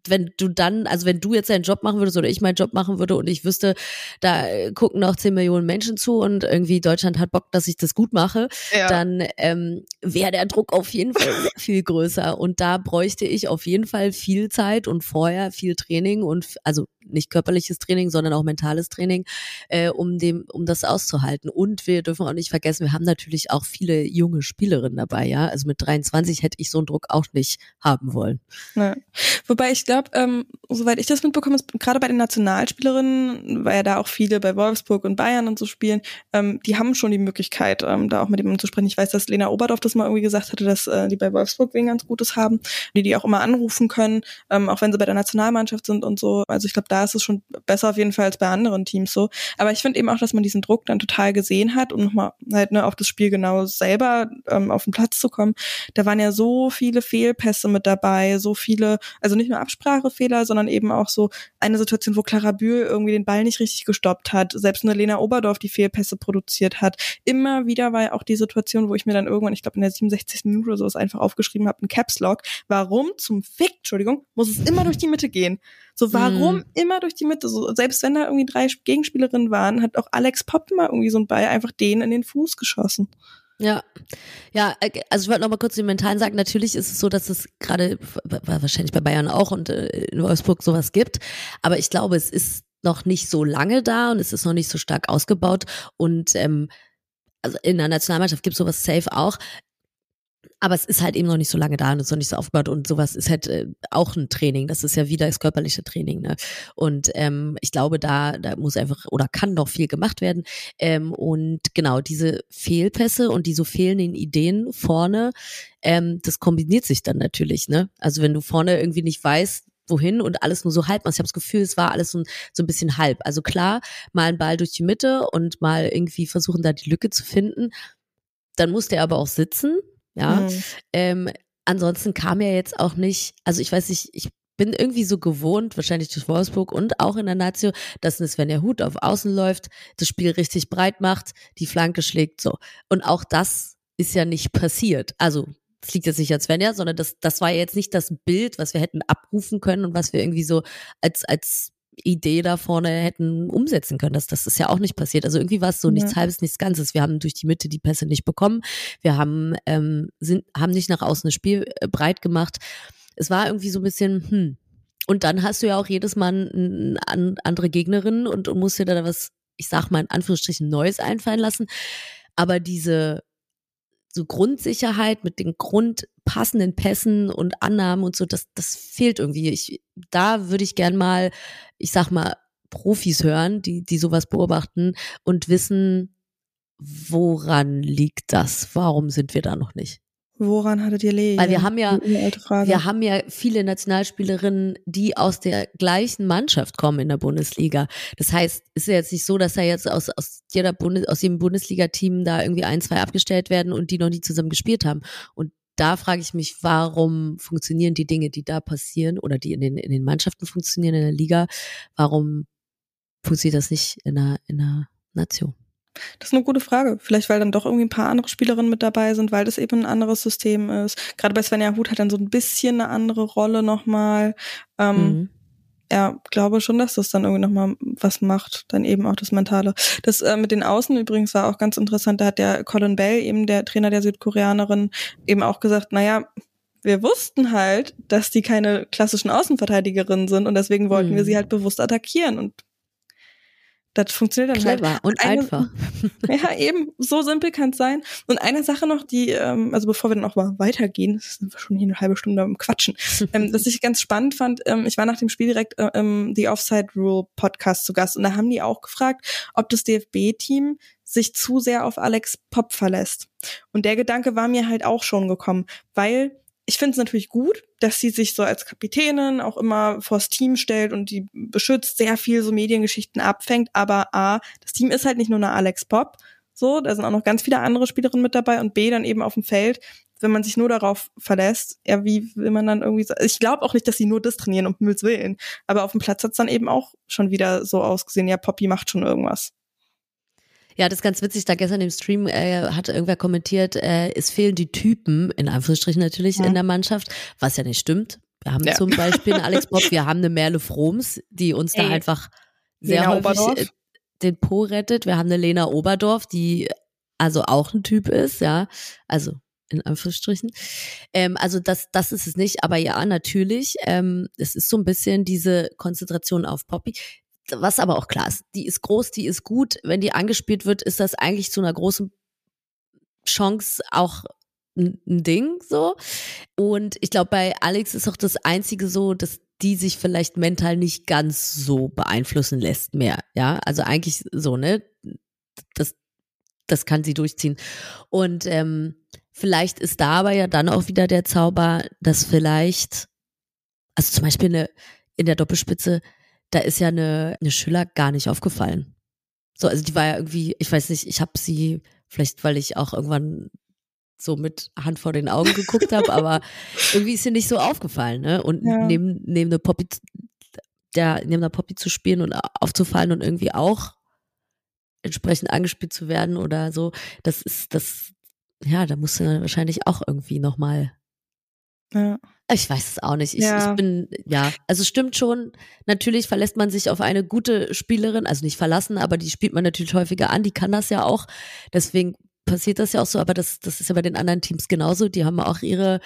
wenn du dann, also wenn du jetzt deinen Job machen würdest oder ich meinen Job machen würde und ich wüsste, da äh, gucken noch 10 Millionen Menschen zu und irgendwie Deutschland hat Bock, dass ich das gut mache, ja. dann ähm, wäre der Druck auf jeden Fall sehr viel größer. Und da bräuchte ich auf jeden Fall viel Zeit und vorher viel Training und also nicht körperliches Training, sondern auch mentales Training, äh, um dem, um das auszuhalten. Und wir dürfen auch nicht vergessen, wir haben natürlich auch viele junge Spielerinnen dabei, ja. Also mit 23 hätte ich so einen Druck auch nicht haben wollen. Ja. Wobei ich glaube, ähm, soweit ich das mitbekomme, gerade bei den Nationalspielerinnen, weil ja da auch viele bei Wolfsburg und Bayern und so spielen, ähm, die haben schon die Möglichkeit, ähm, da auch mit jemandem zu sprechen. Ich weiß, dass Lena Oberdorf das mal irgendwie gesagt hatte, dass äh, die bei Wolfsburg wen ganz Gutes haben, die die auch immer anrufen können, ähm, auch wenn sie bei der Nationalmannschaft sind und so. Also ich glaube, da ist es schon besser auf jeden Fall als bei anderen Teams so. Aber ich finde eben auch, dass man diesen Druck dann total gesehen hat, um nochmal halt ne, auf das Spiel genau selber ähm, auf den Platz zu kommen. Da waren ja so viele Fehlpässe mit dabei, so viele, also nicht nur Absprachefehler, sondern eben auch so eine Situation, wo Clara Bühl irgendwie den Ball nicht richtig gestoppt hat, selbst eine Lena Oberdorf die Fehlpässe produziert hat. Immer wieder war ja auch die Situation, wo ich mir dann irgendwann, ich glaube in der 67. Minute oder so, einfach aufgeschrieben habe, ein Caps Lock. Warum zum Fick, Entschuldigung, muss es immer durch die Mitte gehen? So, warum mhm. immer durch die Mitte? So, selbst wenn da irgendwie drei Gegenspielerinnen waren, hat auch Alex Popp mal irgendwie so ein Ball einfach denen in den Fuß geschossen. Ja, ja, äh, also ich wollte noch mal kurz den Mentalen sagen, natürlich ist es so, dass es gerade wahrscheinlich bei Bayern auch und äh, in Wolfsburg sowas gibt, aber ich glaube, es ist noch nicht so lange da und es ist noch nicht so stark ausgebaut und ähm, also in der Nationalmannschaft gibt es sowas safe auch aber es ist halt eben noch nicht so lange da und es ist noch nicht so aufgebaut und sowas ist halt äh, auch ein Training. Das ist ja wieder das körperliche Training. Ne? Und ähm, ich glaube, da, da muss einfach oder kann noch viel gemacht werden. Ähm, und genau, diese Fehlpässe und diese fehlenden Ideen vorne, ähm, das kombiniert sich dann natürlich. Ne? Also wenn du vorne irgendwie nicht weißt, wohin und alles nur so halb. Ich habe das Gefühl, es war alles so ein, so ein bisschen halb. Also klar, mal ein Ball durch die Mitte und mal irgendwie versuchen, da die Lücke zu finden. Dann muss der aber auch sitzen ja. Mhm. Ähm, ansonsten kam ja jetzt auch nicht, also ich weiß nicht, ich bin irgendwie so gewohnt, wahrscheinlich durch Wolfsburg und auch in der Nazio, dass es, wenn der Hut auf Außen läuft, das Spiel richtig breit macht, die Flanke schlägt so. Und auch das ist ja nicht passiert. Also es liegt jetzt nicht an Svenja, sondern das, das war jetzt nicht das Bild, was wir hätten abrufen können und was wir irgendwie so als, als Idee da vorne hätten umsetzen können. Das, das ist ja auch nicht passiert. Also irgendwie war es so ja. nichts halbes, nichts Ganzes. Wir haben durch die Mitte die Pässe nicht bekommen. Wir haben, ähm, sind, haben nicht nach außen das Spiel äh, breit gemacht. Es war irgendwie so ein bisschen, hm. Und dann hast du ja auch jedes Mal eine andere Gegnerin und, und musst dir da was, ich sag mal in Anführungsstrichen, Neues einfallen lassen. Aber diese so Grundsicherheit mit den grundpassenden Pässen und Annahmen und so, das, das fehlt irgendwie. Ich, da würde ich gern mal, ich sag mal, Profis hören, die, die sowas beobachten und wissen, woran liegt das? Warum sind wir da noch nicht? Woran hattet ihr Lehen? Weil wir haben ja, wir haben ja viele Nationalspielerinnen, die aus der gleichen Mannschaft kommen in der Bundesliga. Das heißt, es ist ja jetzt nicht so, dass da jetzt aus, aus jeder Bundes, aus jedem Bundesliga-Team da irgendwie ein, zwei abgestellt werden und die noch nie zusammen gespielt haben. Und da frage ich mich, warum funktionieren die Dinge, die da passieren oder die in den, in den Mannschaften funktionieren in der Liga, warum funktioniert das nicht in der, in der Nation? Das ist eine gute Frage. Vielleicht, weil dann doch irgendwie ein paar andere Spielerinnen mit dabei sind, weil das eben ein anderes System ist. Gerade bei Svenja Huth hat dann so ein bisschen eine andere Rolle nochmal. Ähm, mhm. ja, glaube schon, dass das dann irgendwie nochmal was macht, dann eben auch das Mentale. Das äh, mit den Außen übrigens war auch ganz interessant, da hat der Colin Bell, eben der Trainer der Südkoreanerin, eben auch gesagt, naja, wir wussten halt, dass die keine klassischen Außenverteidigerinnen sind und deswegen wollten hm. wir sie halt bewusst attackieren und das funktioniert dann Clever halt. und eine, einfach. Ja, eben, so simpel kann es sein. Und eine Sache noch, die, ähm, also bevor wir dann auch mal weitergehen, das sind wir schon hier eine halbe Stunde am Quatschen, ähm, was ich ganz spannend fand, ähm, ich war nach dem Spiel direkt äh, im The Offside Rule Podcast zu Gast und da haben die auch gefragt, ob das DFB-Team sich zu sehr auf Alex Pop verlässt. Und der Gedanke war mir halt auch schon gekommen, weil ich finde es natürlich gut, dass sie sich so als Kapitänin auch immer vors Team stellt und die beschützt, sehr viel so Mediengeschichten abfängt. Aber A, das Team ist halt nicht nur eine Alex Pop, so, da sind auch noch ganz viele andere Spielerinnen mit dabei und B, dann eben auf dem Feld, wenn man sich nur darauf verlässt, ja, wie will man dann irgendwie so, ich glaube auch nicht, dass sie nur das trainieren, um Himmels Willen, aber auf dem Platz hat's dann eben auch schon wieder so ausgesehen, ja, Poppy macht schon irgendwas. Ja, das ist ganz witzig. Da gestern im Stream äh, hat irgendwer kommentiert, äh, es fehlen die Typen, in Anführungsstrichen natürlich, ja. in der Mannschaft, was ja nicht stimmt. Wir haben ja. zum Beispiel einen Alex Bob, wir haben eine Merle Froms, die uns Ey. da einfach sehr Lena häufig Oberdorf. Äh, den Po rettet. Wir haben eine Lena Oberdorf, die also auch ein Typ ist, ja. Also in Anführungsstrichen. Ähm, also das, das ist es nicht, aber ja, natürlich. Ähm, es ist so ein bisschen diese Konzentration auf Poppy was aber auch klar ist, die ist groß, die ist gut. Wenn die angespielt wird, ist das eigentlich zu einer großen Chance auch ein, Ding so. Und ich glaube, bei Alex ist auch das Einzige so, dass die sich vielleicht mental nicht ganz so beeinflussen lässt mehr. Ja, also eigentlich so, ne? Das, das kann sie durchziehen. Und ähm, vielleicht ist da aber ja dann auch wieder der Zauber, dass vielleicht, also zum Beispiel eine, in der Doppelspitze, da ist ja eine, eine Schüler gar nicht aufgefallen. So, also die war ja irgendwie, ich weiß nicht, ich habe sie, vielleicht weil ich auch irgendwann so mit Hand vor den Augen geguckt habe, aber irgendwie ist sie nicht so aufgefallen, ne? Und ja. neben, neben eine Poppy, der, neben einer Poppy zu spielen und aufzufallen und irgendwie auch entsprechend angespielt zu werden oder so, das ist, das, ja, da musst du dann wahrscheinlich auch irgendwie nochmal ja. Ich weiß es auch nicht. Ich, ja. ich bin, ja, also stimmt schon. Natürlich verlässt man sich auf eine gute Spielerin, also nicht verlassen, aber die spielt man natürlich häufiger an. Die kann das ja auch. Deswegen passiert das ja auch so, aber das, das ist ja bei den anderen Teams genauso. Die haben auch ihre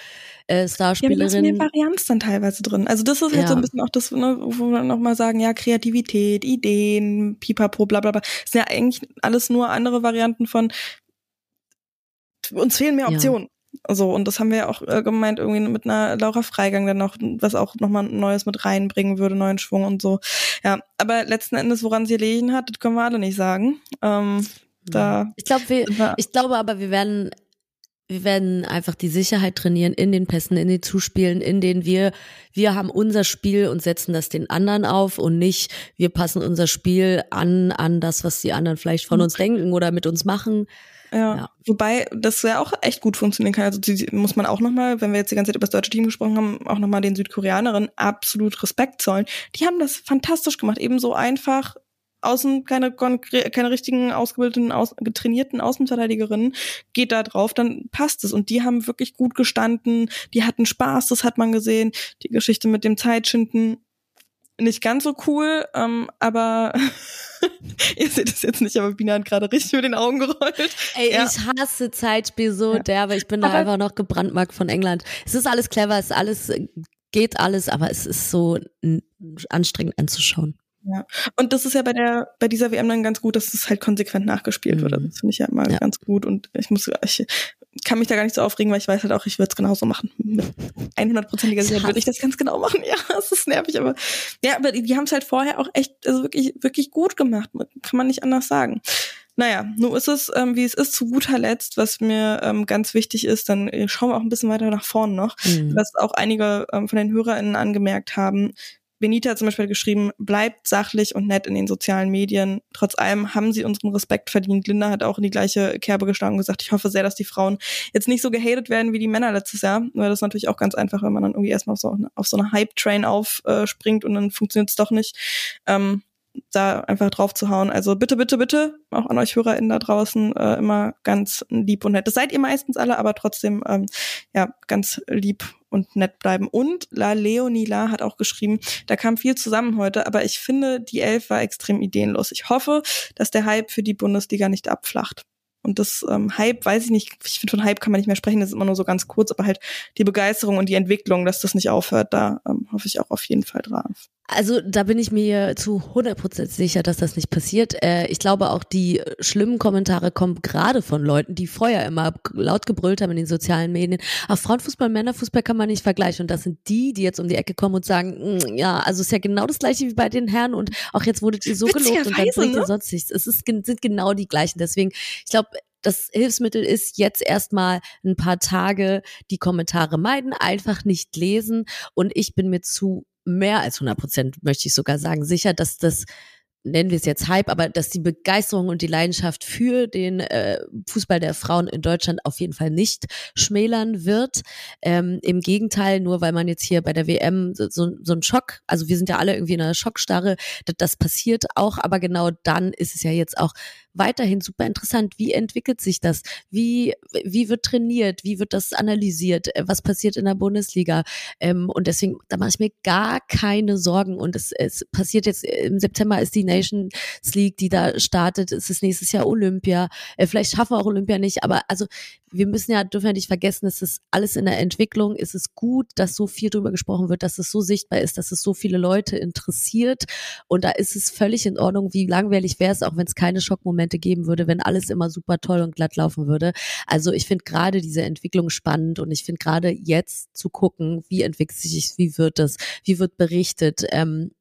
äh, Starspielerinnen. Ja, da ist mehr Varianz dann teilweise drin. Also das ist halt ja. so ein bisschen auch das, ne, wo wir nochmal sagen, ja, Kreativität, Ideen, pipapo, bla bla bla. Das sind ja eigentlich alles nur andere Varianten von uns fehlen mehr Optionen. So, und das haben wir ja auch äh, gemeint, irgendwie mit einer Laura Freigang dann noch, was auch nochmal Neues mit reinbringen würde, neuen Schwung und so. Ja, aber letzten Endes, woran sie gelegen hat, das können wir alle nicht sagen. Ähm, da ich glaube, wir, ich glaube aber, wir werden, wir werden einfach die Sicherheit trainieren in den Pässen, in den Zuspielen, in denen wir, wir haben unser Spiel und setzen das den anderen auf und nicht, wir passen unser Spiel an, an das, was die anderen vielleicht von uns denken oder mit uns machen. Ja. ja. Wobei das ja auch echt gut funktionieren kann. Also die, muss man auch nochmal, wenn wir jetzt die ganze Zeit über das deutsche Team gesprochen haben, auch nochmal den Südkoreanerinnen absolut Respekt zollen. Die haben das fantastisch gemacht. Ebenso einfach außen keine, keine richtigen ausgebildeten, aus, getrainierten Außenverteidigerinnen, geht da drauf, dann passt es. Und die haben wirklich gut gestanden, die hatten Spaß, das hat man gesehen. Die Geschichte mit dem Zeitschinden nicht ganz so cool, ähm, aber ihr seht es jetzt nicht, aber Bina hat gerade richtig mit den Augen gerollt. Ey, ja. ich hasse Zeitspiel so ja. derbe. Ich bin aber da einfach noch gebrandmarkt von England. Es ist alles clever, es ist alles, geht alles, aber es ist so anstrengend anzuschauen. Ja. Und das ist ja bei der, bei dieser WM dann ganz gut, dass es halt konsequent nachgespielt mhm. wird. Das finde ich ja immer ja. ganz gut. Und ich muss, ich kann mich da gar nicht so aufregen, weil ich weiß halt auch, ich würde es genauso machen. Mit 100%iger Sicherheit würde ich das ganz genau machen. Ja, es ist nervig, aber ja, aber die, die haben es halt vorher auch echt, also wirklich, wirklich gut gemacht. Kann man nicht anders sagen. Naja, nun ist es, ähm, wie es ist, zu guter Letzt, was mir ähm, ganz wichtig ist, dann äh, schauen wir auch ein bisschen weiter nach vorn noch, mhm. was auch einige ähm, von den HörerInnen angemerkt haben, Benita hat zum Beispiel geschrieben, bleibt sachlich und nett in den sozialen Medien. Trotz allem haben sie unseren Respekt verdient. Linda hat auch in die gleiche Kerbe geschlagen und gesagt, ich hoffe sehr, dass die Frauen jetzt nicht so gehatet werden wie die Männer letztes Jahr. Weil das ist natürlich auch ganz einfach, wenn man dann irgendwie erstmal auf so, auf so eine Hype-Train aufspringt und dann funktioniert es doch nicht. Ähm, da einfach drauf zu hauen. Also bitte, bitte, bitte, auch an euch HörerInnen da draußen, äh, immer ganz lieb und nett. Das seid ihr meistens alle, aber trotzdem, ähm, ja, ganz lieb und nett bleiben. Und La Leonie La hat auch geschrieben, da kam viel zusammen heute, aber ich finde, die Elf war extrem ideenlos. Ich hoffe, dass der Hype für die Bundesliga nicht abflacht. Und das ähm, Hype, weiß ich nicht, ich finde von Hype kann man nicht mehr sprechen, das ist immer nur so ganz kurz, aber halt die Begeisterung und die Entwicklung, dass das nicht aufhört, da ähm, hoffe ich auch auf jeden Fall drauf. Also da bin ich mir zu 100% sicher, dass das nicht passiert. Äh, ich glaube auch, die schlimmen Kommentare kommen gerade von Leuten, die vorher immer laut gebrüllt haben in den sozialen Medien. Auf Frauenfußball, Männerfußball kann man nicht vergleichen. Und das sind die, die jetzt um die Ecke kommen und sagen, mm, ja, also ist ja genau das gleiche wie bei den Herren und auch jetzt wurdet ihr so gelobt und dann bringt ihr ne? sonst nichts. Es ist, sind genau die gleichen. Deswegen, ich glaube, das Hilfsmittel ist jetzt erstmal ein paar Tage die Kommentare meiden, einfach nicht lesen. Und ich bin mir zu mehr als 100 Prozent, möchte ich sogar sagen, sicher, dass das nennen wir es jetzt Hype, aber dass die Begeisterung und die Leidenschaft für den äh, Fußball der Frauen in Deutschland auf jeden Fall nicht schmälern wird. Ähm, Im Gegenteil, nur weil man jetzt hier bei der WM so, so, so ein Schock, also wir sind ja alle irgendwie in einer Schockstarre, das, das passiert auch, aber genau dann ist es ja jetzt auch weiterhin super interessant. Wie entwickelt sich das? Wie, wie wird trainiert? Wie wird das analysiert? Äh, was passiert in der Bundesliga? Ähm, und deswegen, da mache ich mir gar keine Sorgen. Und es, es passiert jetzt, im September ist die Nations League, die da startet. Es ist nächstes Jahr Olympia. Äh, vielleicht schaffen wir auch Olympia nicht, aber also wir müssen ja, dürfen ja nicht vergessen, es ist alles in der Entwicklung. Es ist gut, dass so viel drüber gesprochen wird, dass es so sichtbar ist, dass es so viele Leute interessiert. Und da ist es völlig in Ordnung, wie langweilig wäre es, auch wenn es keine Schockmomente geben würde, wenn alles immer super toll und glatt laufen würde. Also ich finde gerade diese Entwicklung spannend und ich finde gerade jetzt zu gucken, wie entwickelt sich, wie wird das, wie wird berichtet, ähm,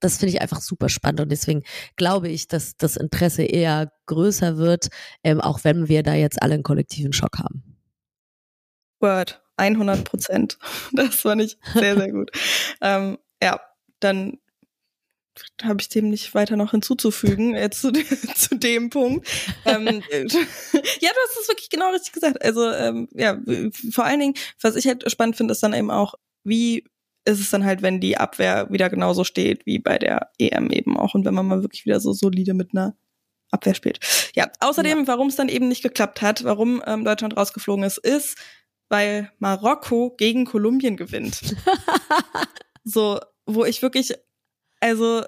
das finde ich einfach super spannend und deswegen glaube ich, dass das Interesse eher größer wird, ähm, auch wenn wir da jetzt alle einen kollektiven Schock haben. Word, 100 Prozent. Das fand ich sehr, sehr gut. ähm, ja, dann habe ich dem nicht weiter noch hinzuzufügen, jetzt zu, zu dem Punkt. ähm, ja, du hast es wirklich genau richtig gesagt. Also ähm, ja, vor allen Dingen, was ich halt spannend finde, ist dann eben auch, wie ist es dann halt, wenn die Abwehr wieder genauso steht wie bei der EM eben auch und wenn man mal wirklich wieder so solide mit einer Abwehr spielt. Ja, außerdem, ja. warum es dann eben nicht geklappt hat, warum ähm, Deutschland rausgeflogen ist, ist, weil Marokko gegen Kolumbien gewinnt. so, wo ich wirklich, also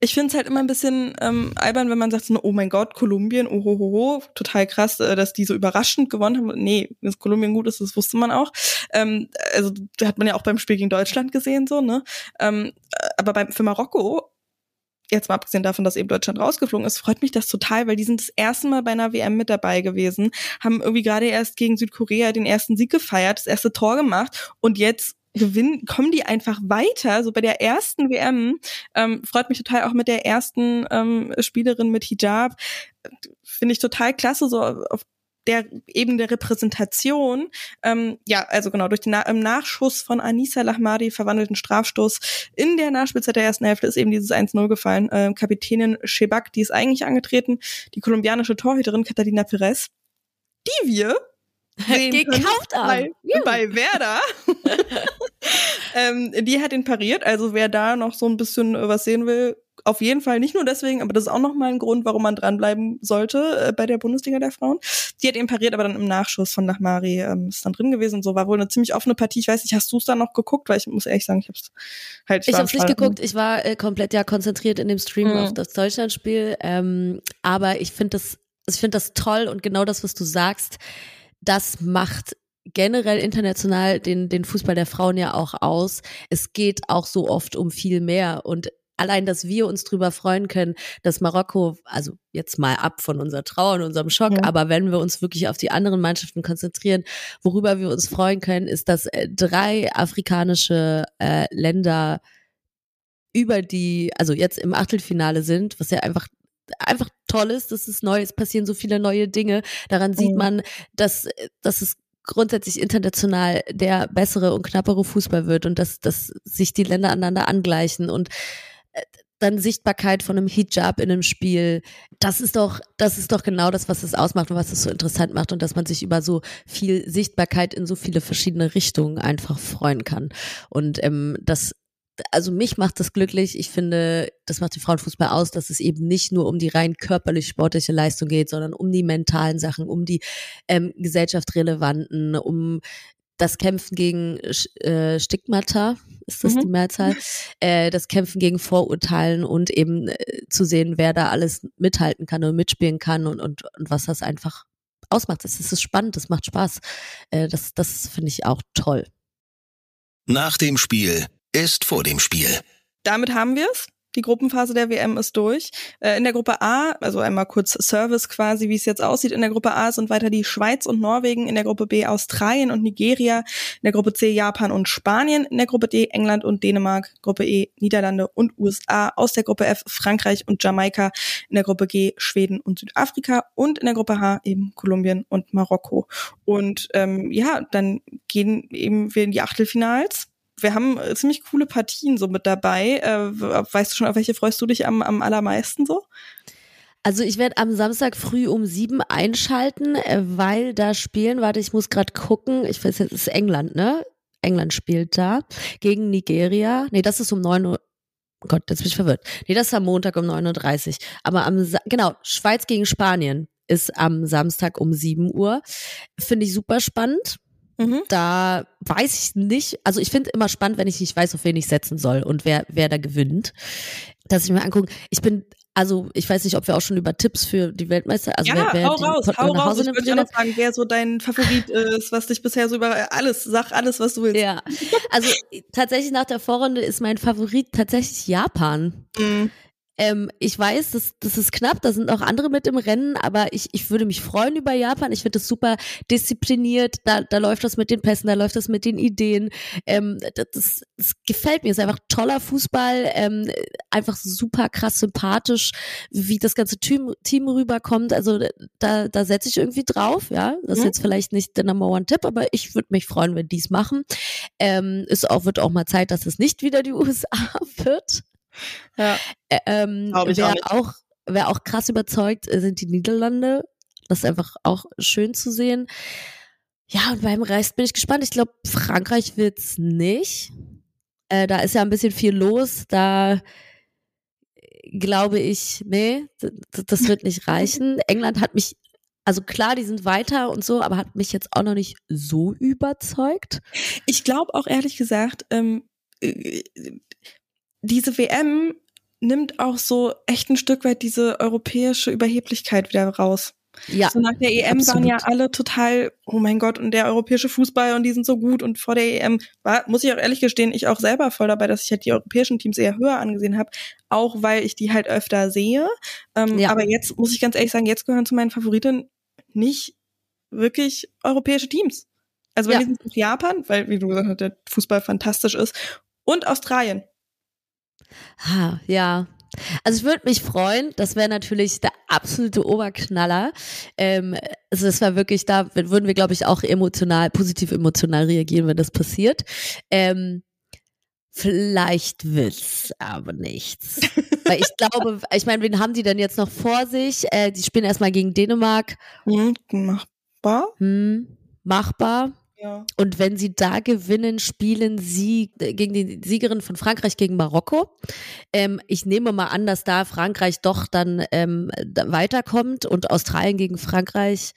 ich finde es halt immer ein bisschen ähm, albern, wenn man sagt, so, oh mein Gott, Kolumbien, ohohoho, total krass, äh, dass die so überraschend gewonnen haben. Nee, dass Kolumbien gut ist, das wusste man auch. Ähm, also da hat man ja auch beim Spiel gegen Deutschland gesehen, so, ne? Ähm, aber beim, für Marokko, jetzt mal abgesehen davon, dass eben Deutschland rausgeflogen ist, freut mich das total, weil die sind das erste Mal bei einer WM mit dabei gewesen, haben irgendwie gerade erst gegen Südkorea den ersten Sieg gefeiert, das erste Tor gemacht und jetzt gewinnen, kommen die einfach weiter. So bei der ersten WM ähm, freut mich total auch mit der ersten ähm, Spielerin mit Hijab. Finde ich total klasse, so auf der eben der Repräsentation, ähm, ja, also genau, durch den Na im Nachschuss von Anissa Lahmadi verwandelten Strafstoß in der Nachspielzeit der ersten Hälfte ist eben dieses 1-0 gefallen. Ähm, Kapitänin Shebak, die ist eigentlich angetreten, die kolumbianische Torhüterin Catalina Perez, die wir gekauft haben. Bei, bei Werder. ähm, die hat ihn pariert. Also wer da noch so ein bisschen äh, was sehen will, auf jeden Fall nicht nur deswegen, aber das ist auch noch mal ein Grund, warum man dranbleiben sollte äh, bei der Bundesliga der Frauen. Die hat ihn pariert, aber dann im Nachschuss von Nachmari ähm, ist dann drin gewesen und so. War wohl eine ziemlich offene Partie. Ich weiß nicht, hast du es da noch geguckt? Weil ich muss ehrlich sagen, ich hab's halt. Ich hab's nicht geguckt. Ich war äh, komplett ja konzentriert in dem Stream mhm. auf das Deutschlandspiel. Ähm, aber ich finde das, ich finde das toll und genau das, was du sagst das macht generell international den, den Fußball der Frauen ja auch aus. Es geht auch so oft um viel mehr und allein, dass wir uns drüber freuen können, dass Marokko, also jetzt mal ab von unserer Trauer und unserem Schock, ja. aber wenn wir uns wirklich auf die anderen Mannschaften konzentrieren, worüber wir uns freuen können, ist, dass äh, drei afrikanische äh, Länder über die, also jetzt im Achtelfinale sind, was ja einfach einfach toll ist, dass es neu ist, passieren so viele neue Dinge. Daran sieht mhm. man, dass, dass es grundsätzlich international der bessere und knappere Fußball wird und dass, dass sich die Länder aneinander angleichen und äh, dann Sichtbarkeit von einem Hijab in einem Spiel. Das ist doch, das ist doch genau das, was es ausmacht und was es so interessant macht und dass man sich über so viel Sichtbarkeit in so viele verschiedene Richtungen einfach freuen kann. Und ähm, das also mich macht das glücklich. Ich finde, das macht den Frauenfußball aus, dass es eben nicht nur um die rein körperlich sportliche Leistung geht, sondern um die mentalen Sachen, um die ähm, gesellschaftsrelevanten, um das Kämpfen gegen äh, Stigmata, ist das mhm. die Mehrzahl, äh, das Kämpfen gegen Vorurteilen und eben äh, zu sehen, wer da alles mithalten kann und mitspielen kann und, und, und was das einfach ausmacht. Das ist spannend, das macht Spaß. Äh, das das finde ich auch toll. Nach dem Spiel ist vor dem Spiel. Damit haben wir es. Die Gruppenphase der WM ist durch. Äh, in der Gruppe A, also einmal kurz Service quasi, wie es jetzt aussieht. In der Gruppe A sind weiter die Schweiz und Norwegen, in der Gruppe B Australien und Nigeria, in der Gruppe C Japan und Spanien, in der Gruppe D England und Dänemark, Gruppe E Niederlande und USA, aus der Gruppe F Frankreich und Jamaika, in der Gruppe G Schweden und Südafrika und in der Gruppe H eben Kolumbien und Marokko. Und ähm, ja, dann gehen eben wir in die Achtelfinals wir haben äh, ziemlich coole Partien so mit dabei. Äh, weißt du schon, auf welche freust du dich am, am allermeisten so? Also ich werde am Samstag früh um sieben einschalten, äh, weil da spielen, warte, ich muss gerade gucken, ich weiß jetzt, ist England, ne? England spielt da gegen Nigeria. Nee, das ist um neun Uhr. Gott, jetzt bin ich verwirrt. Nee, das ist am Montag um 9.30 Uhr. Aber am, Sa genau, Schweiz gegen Spanien ist am Samstag um sieben Uhr. Finde ich super spannend. Mhm. Da weiß ich nicht, also ich finde immer spannend, wenn ich nicht weiß, auf wen ich setzen soll und wer, wer da gewinnt. Dass ich mir angucke, ich bin, also ich weiß nicht, ob wir auch schon über Tipps für die Weltmeister, also ja, wer, wer hau raus, hau raus. Ich würde gerne fragen, wer so dein Favorit ist, was dich bisher so über alles, sag alles, was du willst. Ja, also tatsächlich nach der Vorrunde ist mein Favorit tatsächlich Japan. Mhm. Ähm, ich weiß, das, das ist knapp, da sind auch andere mit im Rennen, aber ich, ich würde mich freuen über Japan. Ich finde das super diszipliniert, da, da läuft das mit den Pässen, da läuft das mit den Ideen. Ähm, das, das gefällt mir, es ist einfach toller Fußball, ähm, einfach super krass sympathisch, wie das ganze Team, Team rüberkommt. Also da, da setze ich irgendwie drauf, ja. Das ist mhm. jetzt vielleicht nicht der Number One-Tipp, aber ich würde mich freuen, wenn die es machen. Ähm, ist auch, wird auch mal Zeit, dass es nicht wieder die USA wird. Ja. Ähm, wer auch, auch, wer auch krass überzeugt, äh, sind die Niederlande. Das ist einfach auch schön zu sehen. Ja, und beim Rest bin ich gespannt. Ich glaube, Frankreich wird's nicht. Äh, da ist ja ein bisschen viel los. Da glaube ich, nee, das wird nicht reichen. England hat mich, also klar, die sind weiter und so, aber hat mich jetzt auch noch nicht so überzeugt. Ich glaube auch ehrlich gesagt, ähm, äh, diese WM nimmt auch so echt ein Stück weit diese europäische Überheblichkeit wieder raus. Ja. So nach der EM absolut. waren ja alle total, oh mein Gott, und der europäische Fußball und die sind so gut und vor der EM war, muss ich auch ehrlich gestehen, ich auch selber voll dabei, dass ich halt die europäischen Teams eher höher angesehen habe, auch weil ich die halt öfter sehe. Ähm, ja. Aber jetzt muss ich ganz ehrlich sagen, jetzt gehören zu meinen Favoriten nicht wirklich europäische Teams. Also ja. wenigstens Japan, weil, wie du gesagt hast, der Fußball fantastisch ist, und Australien. Ha, ja. Also ich würde mich freuen, das wäre natürlich der absolute Oberknaller. Ähm, also das war wirklich, da würden wir, glaube ich, auch emotional, positiv emotional reagieren, wenn das passiert. Ähm, vielleicht wird's aber nichts. Weil ich glaube, ich meine, wen haben die denn jetzt noch vor sich? Äh, die spielen erstmal gegen Dänemark. Hm, machbar. Hm, machbar. Und wenn sie da gewinnen, spielen sie gegen die Siegerin von Frankreich gegen Marokko. Ähm, ich nehme mal an, dass da Frankreich doch dann ähm, weiterkommt und Australien gegen Frankreich.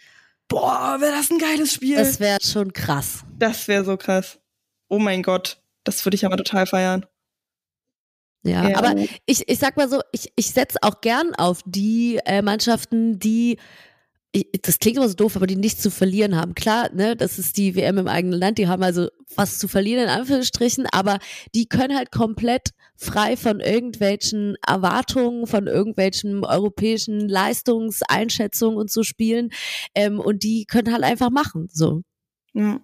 Boah, wäre das ein geiles Spiel. Das wäre schon krass. Das wäre so krass. Oh mein Gott, das würde ich aber total feiern. Ja, ja, aber ich, ich sag mal so, ich, ich setze auch gern auf die äh, Mannschaften, die das klingt immer so doof, aber die nichts zu verlieren haben. Klar, ne, das ist die WM im eigenen Land, die haben also was zu verlieren in Anführungsstrichen, aber die können halt komplett frei von irgendwelchen Erwartungen, von irgendwelchen europäischen Leistungseinschätzungen und so spielen. Ähm, und die können halt einfach machen, so. Ja.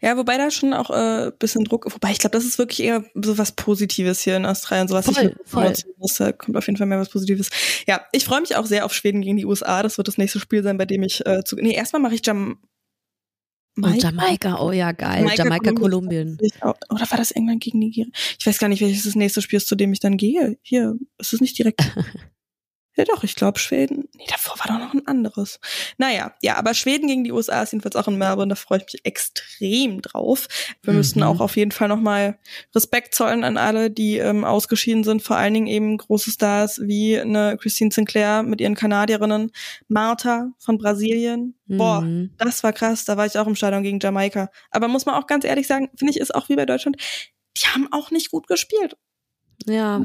Ja, wobei da schon auch äh, bisschen Druck, wobei ich glaube, das ist wirklich eher so was Positives hier in Australien, so was voll, ich voll. Muss, da kommt auf jeden Fall mehr was Positives. Ja, ich freue mich auch sehr auf Schweden gegen die USA. Das wird das nächste Spiel sein, bei dem ich äh, zu. Nee, erstmal mache ich Jam Oh, Jamaika, oh ja, geil. Jamaika, Jamaika Kolumbien. Oder war das England gegen Nigeria? Ich weiß gar nicht, welches das nächste Spiel ist, zu dem ich dann gehe. Hier, ist es nicht direkt. Ja doch, ich glaube Schweden. Nee, davor war doch noch ein anderes. Naja, ja, aber Schweden gegen die USA ist jedenfalls auch in Melbourne, da freue ich mich extrem drauf. Wir mhm. müssten auch auf jeden Fall nochmal Respekt zollen an alle, die ähm, ausgeschieden sind, vor allen Dingen eben große Stars wie eine Christine Sinclair mit ihren Kanadierinnen, Martha von Brasilien. Mhm. Boah, das war krass, da war ich auch im Stadion gegen Jamaika. Aber muss man auch ganz ehrlich sagen, finde ich, ist auch wie bei Deutschland, die haben auch nicht gut gespielt. Ja.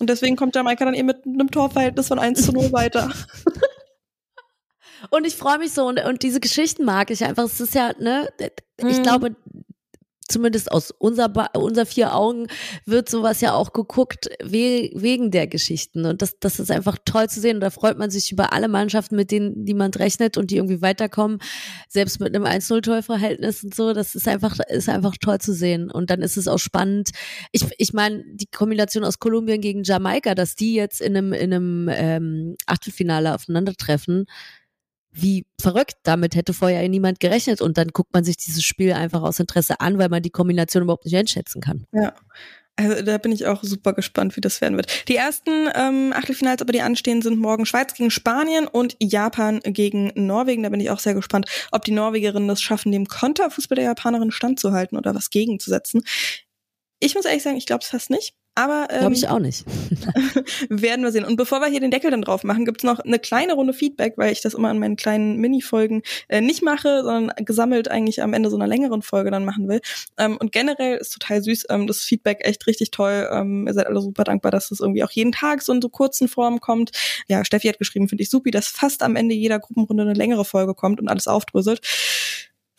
Und deswegen kommt Jamaika dann eben mit einem Torverhältnis von 1 zu 0 weiter. Und ich freue mich so und, und diese Geschichten mag ich einfach. Es ist ja, ne, ich mhm. glaube, zumindest aus unser, unser vier Augen wird sowas ja auch geguckt we wegen der Geschichten. Und das, das ist einfach toll zu sehen. Und da freut man sich über alle Mannschaften, mit denen niemand rechnet und die irgendwie weiterkommen. Selbst mit einem 1-0-Torverhältnis und so. Das ist einfach, ist einfach toll zu sehen. Und dann ist es auch spannend. Ich, ich meine, die Kombination aus Kolumbien gegen Jamaika, dass die jetzt in einem, in einem ähm, Achtelfinale aufeinandertreffen, wie verrückt. Damit hätte vorher niemand gerechnet. Und dann guckt man sich dieses Spiel einfach aus Interesse an, weil man die Kombination überhaupt nicht einschätzen kann. Ja. Also da bin ich auch super gespannt, wie das werden wird. Die ersten ähm, Achtelfinals, aber die anstehen, sind morgen Schweiz gegen Spanien und Japan gegen Norwegen. Da bin ich auch sehr gespannt, ob die Norwegerinnen das schaffen, dem Konterfußball der Japanerinnen standzuhalten oder was gegenzusetzen. Ich muss ehrlich sagen, ich glaube es fast nicht. Aber ähm, glaube ich auch nicht. werden wir sehen. Und bevor wir hier den Deckel dann drauf machen, gibt's noch eine kleine Runde Feedback, weil ich das immer an meinen kleinen Mini-Folgen äh, nicht mache, sondern gesammelt eigentlich am Ende so einer längeren Folge dann machen will. Ähm, und generell ist total süß, ähm, das Feedback echt richtig toll. Ähm, ihr seid alle super dankbar, dass das irgendwie auch jeden Tag so in so kurzen Formen kommt. Ja, Steffi hat geschrieben, finde ich supi, dass fast am Ende jeder Gruppenrunde eine längere Folge kommt und alles aufdröselt.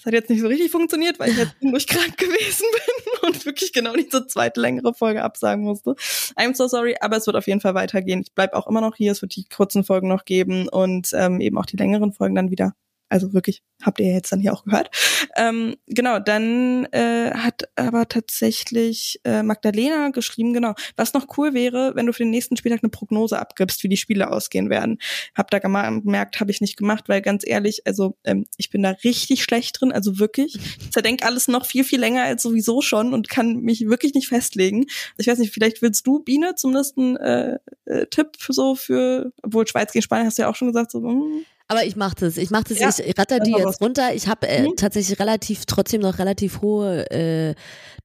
Das hat jetzt nicht so richtig funktioniert, weil ich jetzt durch krank gewesen bin und wirklich genau diese zweite längere Folge absagen musste. I'm so sorry, aber es wird auf jeden Fall weitergehen. Ich bleib auch immer noch hier, es wird die kurzen Folgen noch geben und ähm, eben auch die längeren Folgen dann wieder also wirklich, habt ihr jetzt dann hier auch gehört. Ähm, genau, dann äh, hat aber tatsächlich äh, Magdalena geschrieben, genau, was noch cool wäre, wenn du für den nächsten Spieltag eine Prognose abgibst, wie die Spiele ausgehen werden. Hab da gemerkt, habe ich nicht gemacht, weil ganz ehrlich, also ähm, ich bin da richtig schlecht drin, also wirklich. Ich zerdenke alles noch viel, viel länger als sowieso schon und kann mich wirklich nicht festlegen. Ich weiß nicht, vielleicht willst du, Biene, zumindest einen äh, äh, Tipp für so für, obwohl Schweiz gegen Spanien hast du ja auch schon gesagt, so, mh, hm, aber ich mache das. Ich mache das. Ja, ich ratter die jetzt runter. Ich habe äh, mhm. tatsächlich relativ, trotzdem noch relativ hohe äh,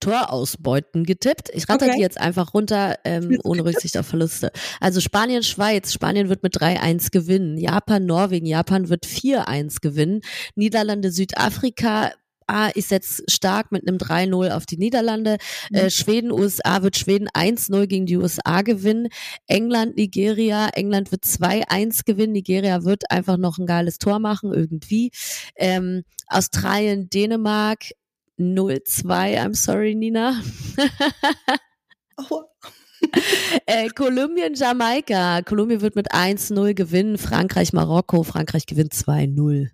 Torausbeuten getippt. Ich ratter okay. die jetzt einfach runter, ähm, ohne Rücksicht auf Verluste. Also Spanien, Schweiz. Spanien wird mit 3-1 gewinnen. Japan, Norwegen. Japan wird 4-1 gewinnen. Niederlande, Südafrika Ah, ich setze stark mit einem 3-0 auf die Niederlande. Mhm. Äh, Schweden, USA wird Schweden 1-0 gegen die USA gewinnen. England, Nigeria. England wird 2-1 gewinnen. Nigeria wird einfach noch ein geiles Tor machen, irgendwie. Ähm, Australien, Dänemark 0-2. I'm sorry, Nina. oh. äh, Kolumbien, Jamaika. Kolumbien wird mit 1-0 gewinnen. Frankreich, Marokko. Frankreich gewinnt 2-0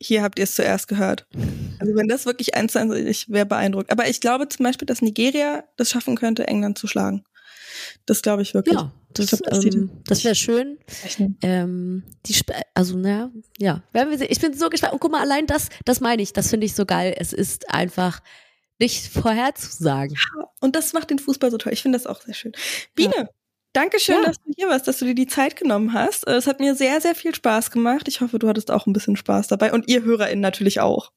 hier habt ihr es zuerst gehört. Also wenn das wirklich eins zu eins ich wäre beeindruckt. Aber ich glaube zum Beispiel, dass Nigeria das schaffen könnte, England zu schlagen. Das glaube ich wirklich. Ja, das, ähm, das wäre schön. Ähm, die, also na, ja, werden wir sehen. Ich bin so gespannt. Und guck mal, allein das, das meine ich, das finde ich so geil. Es ist einfach nicht vorherzusagen. Und das macht den Fußball so toll. Ich finde das auch sehr schön. Biene, ja. Dankeschön, ja. dass du hier warst, dass du dir die Zeit genommen hast. Es hat mir sehr, sehr viel Spaß gemacht. Ich hoffe, du hattest auch ein bisschen Spaß dabei und ihr HörerInnen natürlich auch.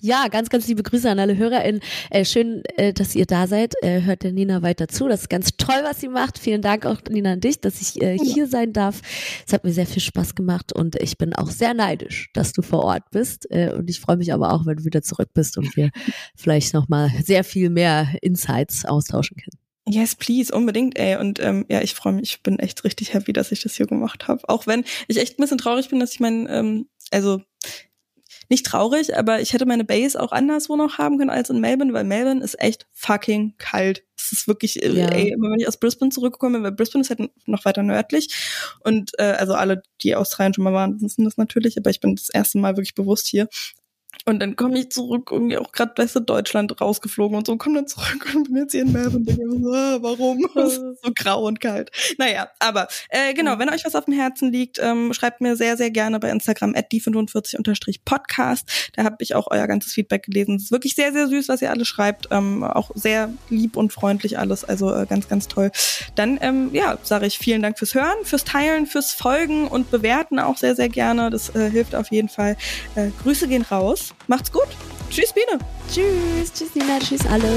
Ja, ganz, ganz liebe Grüße an alle HörerInnen. Äh, schön, äh, dass ihr da seid. Äh, hört der Nina weiter zu. Das ist ganz toll, was sie macht. Vielen Dank auch, Nina, an dich, dass ich äh, hier sein darf. Es hat mir sehr viel Spaß gemacht und ich bin auch sehr neidisch, dass du vor Ort bist. Äh, und ich freue mich aber auch, wenn du wieder zurück bist und wir vielleicht nochmal sehr viel mehr Insights austauschen können. Yes, please, unbedingt, ey. Und ähm, ja, ich freue mich, ich bin echt richtig happy, dass ich das hier gemacht habe. Auch wenn ich echt ein bisschen traurig bin, dass ich mein, ähm, also nicht traurig, aber ich hätte meine Base auch anderswo noch haben können als in Melbourne, weil Melbourne ist echt fucking kalt. Es ist wirklich, äh, ja. ey, immer wenn ich aus Brisbane zurückgekommen bin, weil Brisbane ist halt noch weiter nördlich. Und äh, also alle, die Australien schon mal waren, wissen das natürlich, aber ich bin das erste Mal wirklich bewusst hier. Und dann komme ich zurück, irgendwie auch gerade Weste Deutschland rausgeflogen und so, komme dann zurück und bin jetzt hier in Melbourne und denke so, ah, warum? Es ist so grau und kalt. Naja, aber äh, genau, wenn euch was auf dem Herzen liegt, ähm, schreibt mir sehr, sehr gerne bei Instagram at die45-podcast. Da habe ich auch euer ganzes Feedback gelesen. Es ist wirklich sehr, sehr süß, was ihr alles schreibt. Ähm, auch sehr lieb und freundlich alles. Also äh, ganz, ganz toll. Dann, ähm, ja, sage ich vielen Dank fürs Hören, fürs Teilen, fürs Folgen und Bewerten auch sehr, sehr gerne. Das äh, hilft auf jeden Fall. Äh, Grüße gehen raus. Macht's gut. Tschüss, Biene. Tschüss. Tschüss, Nina. Tschüss, alle.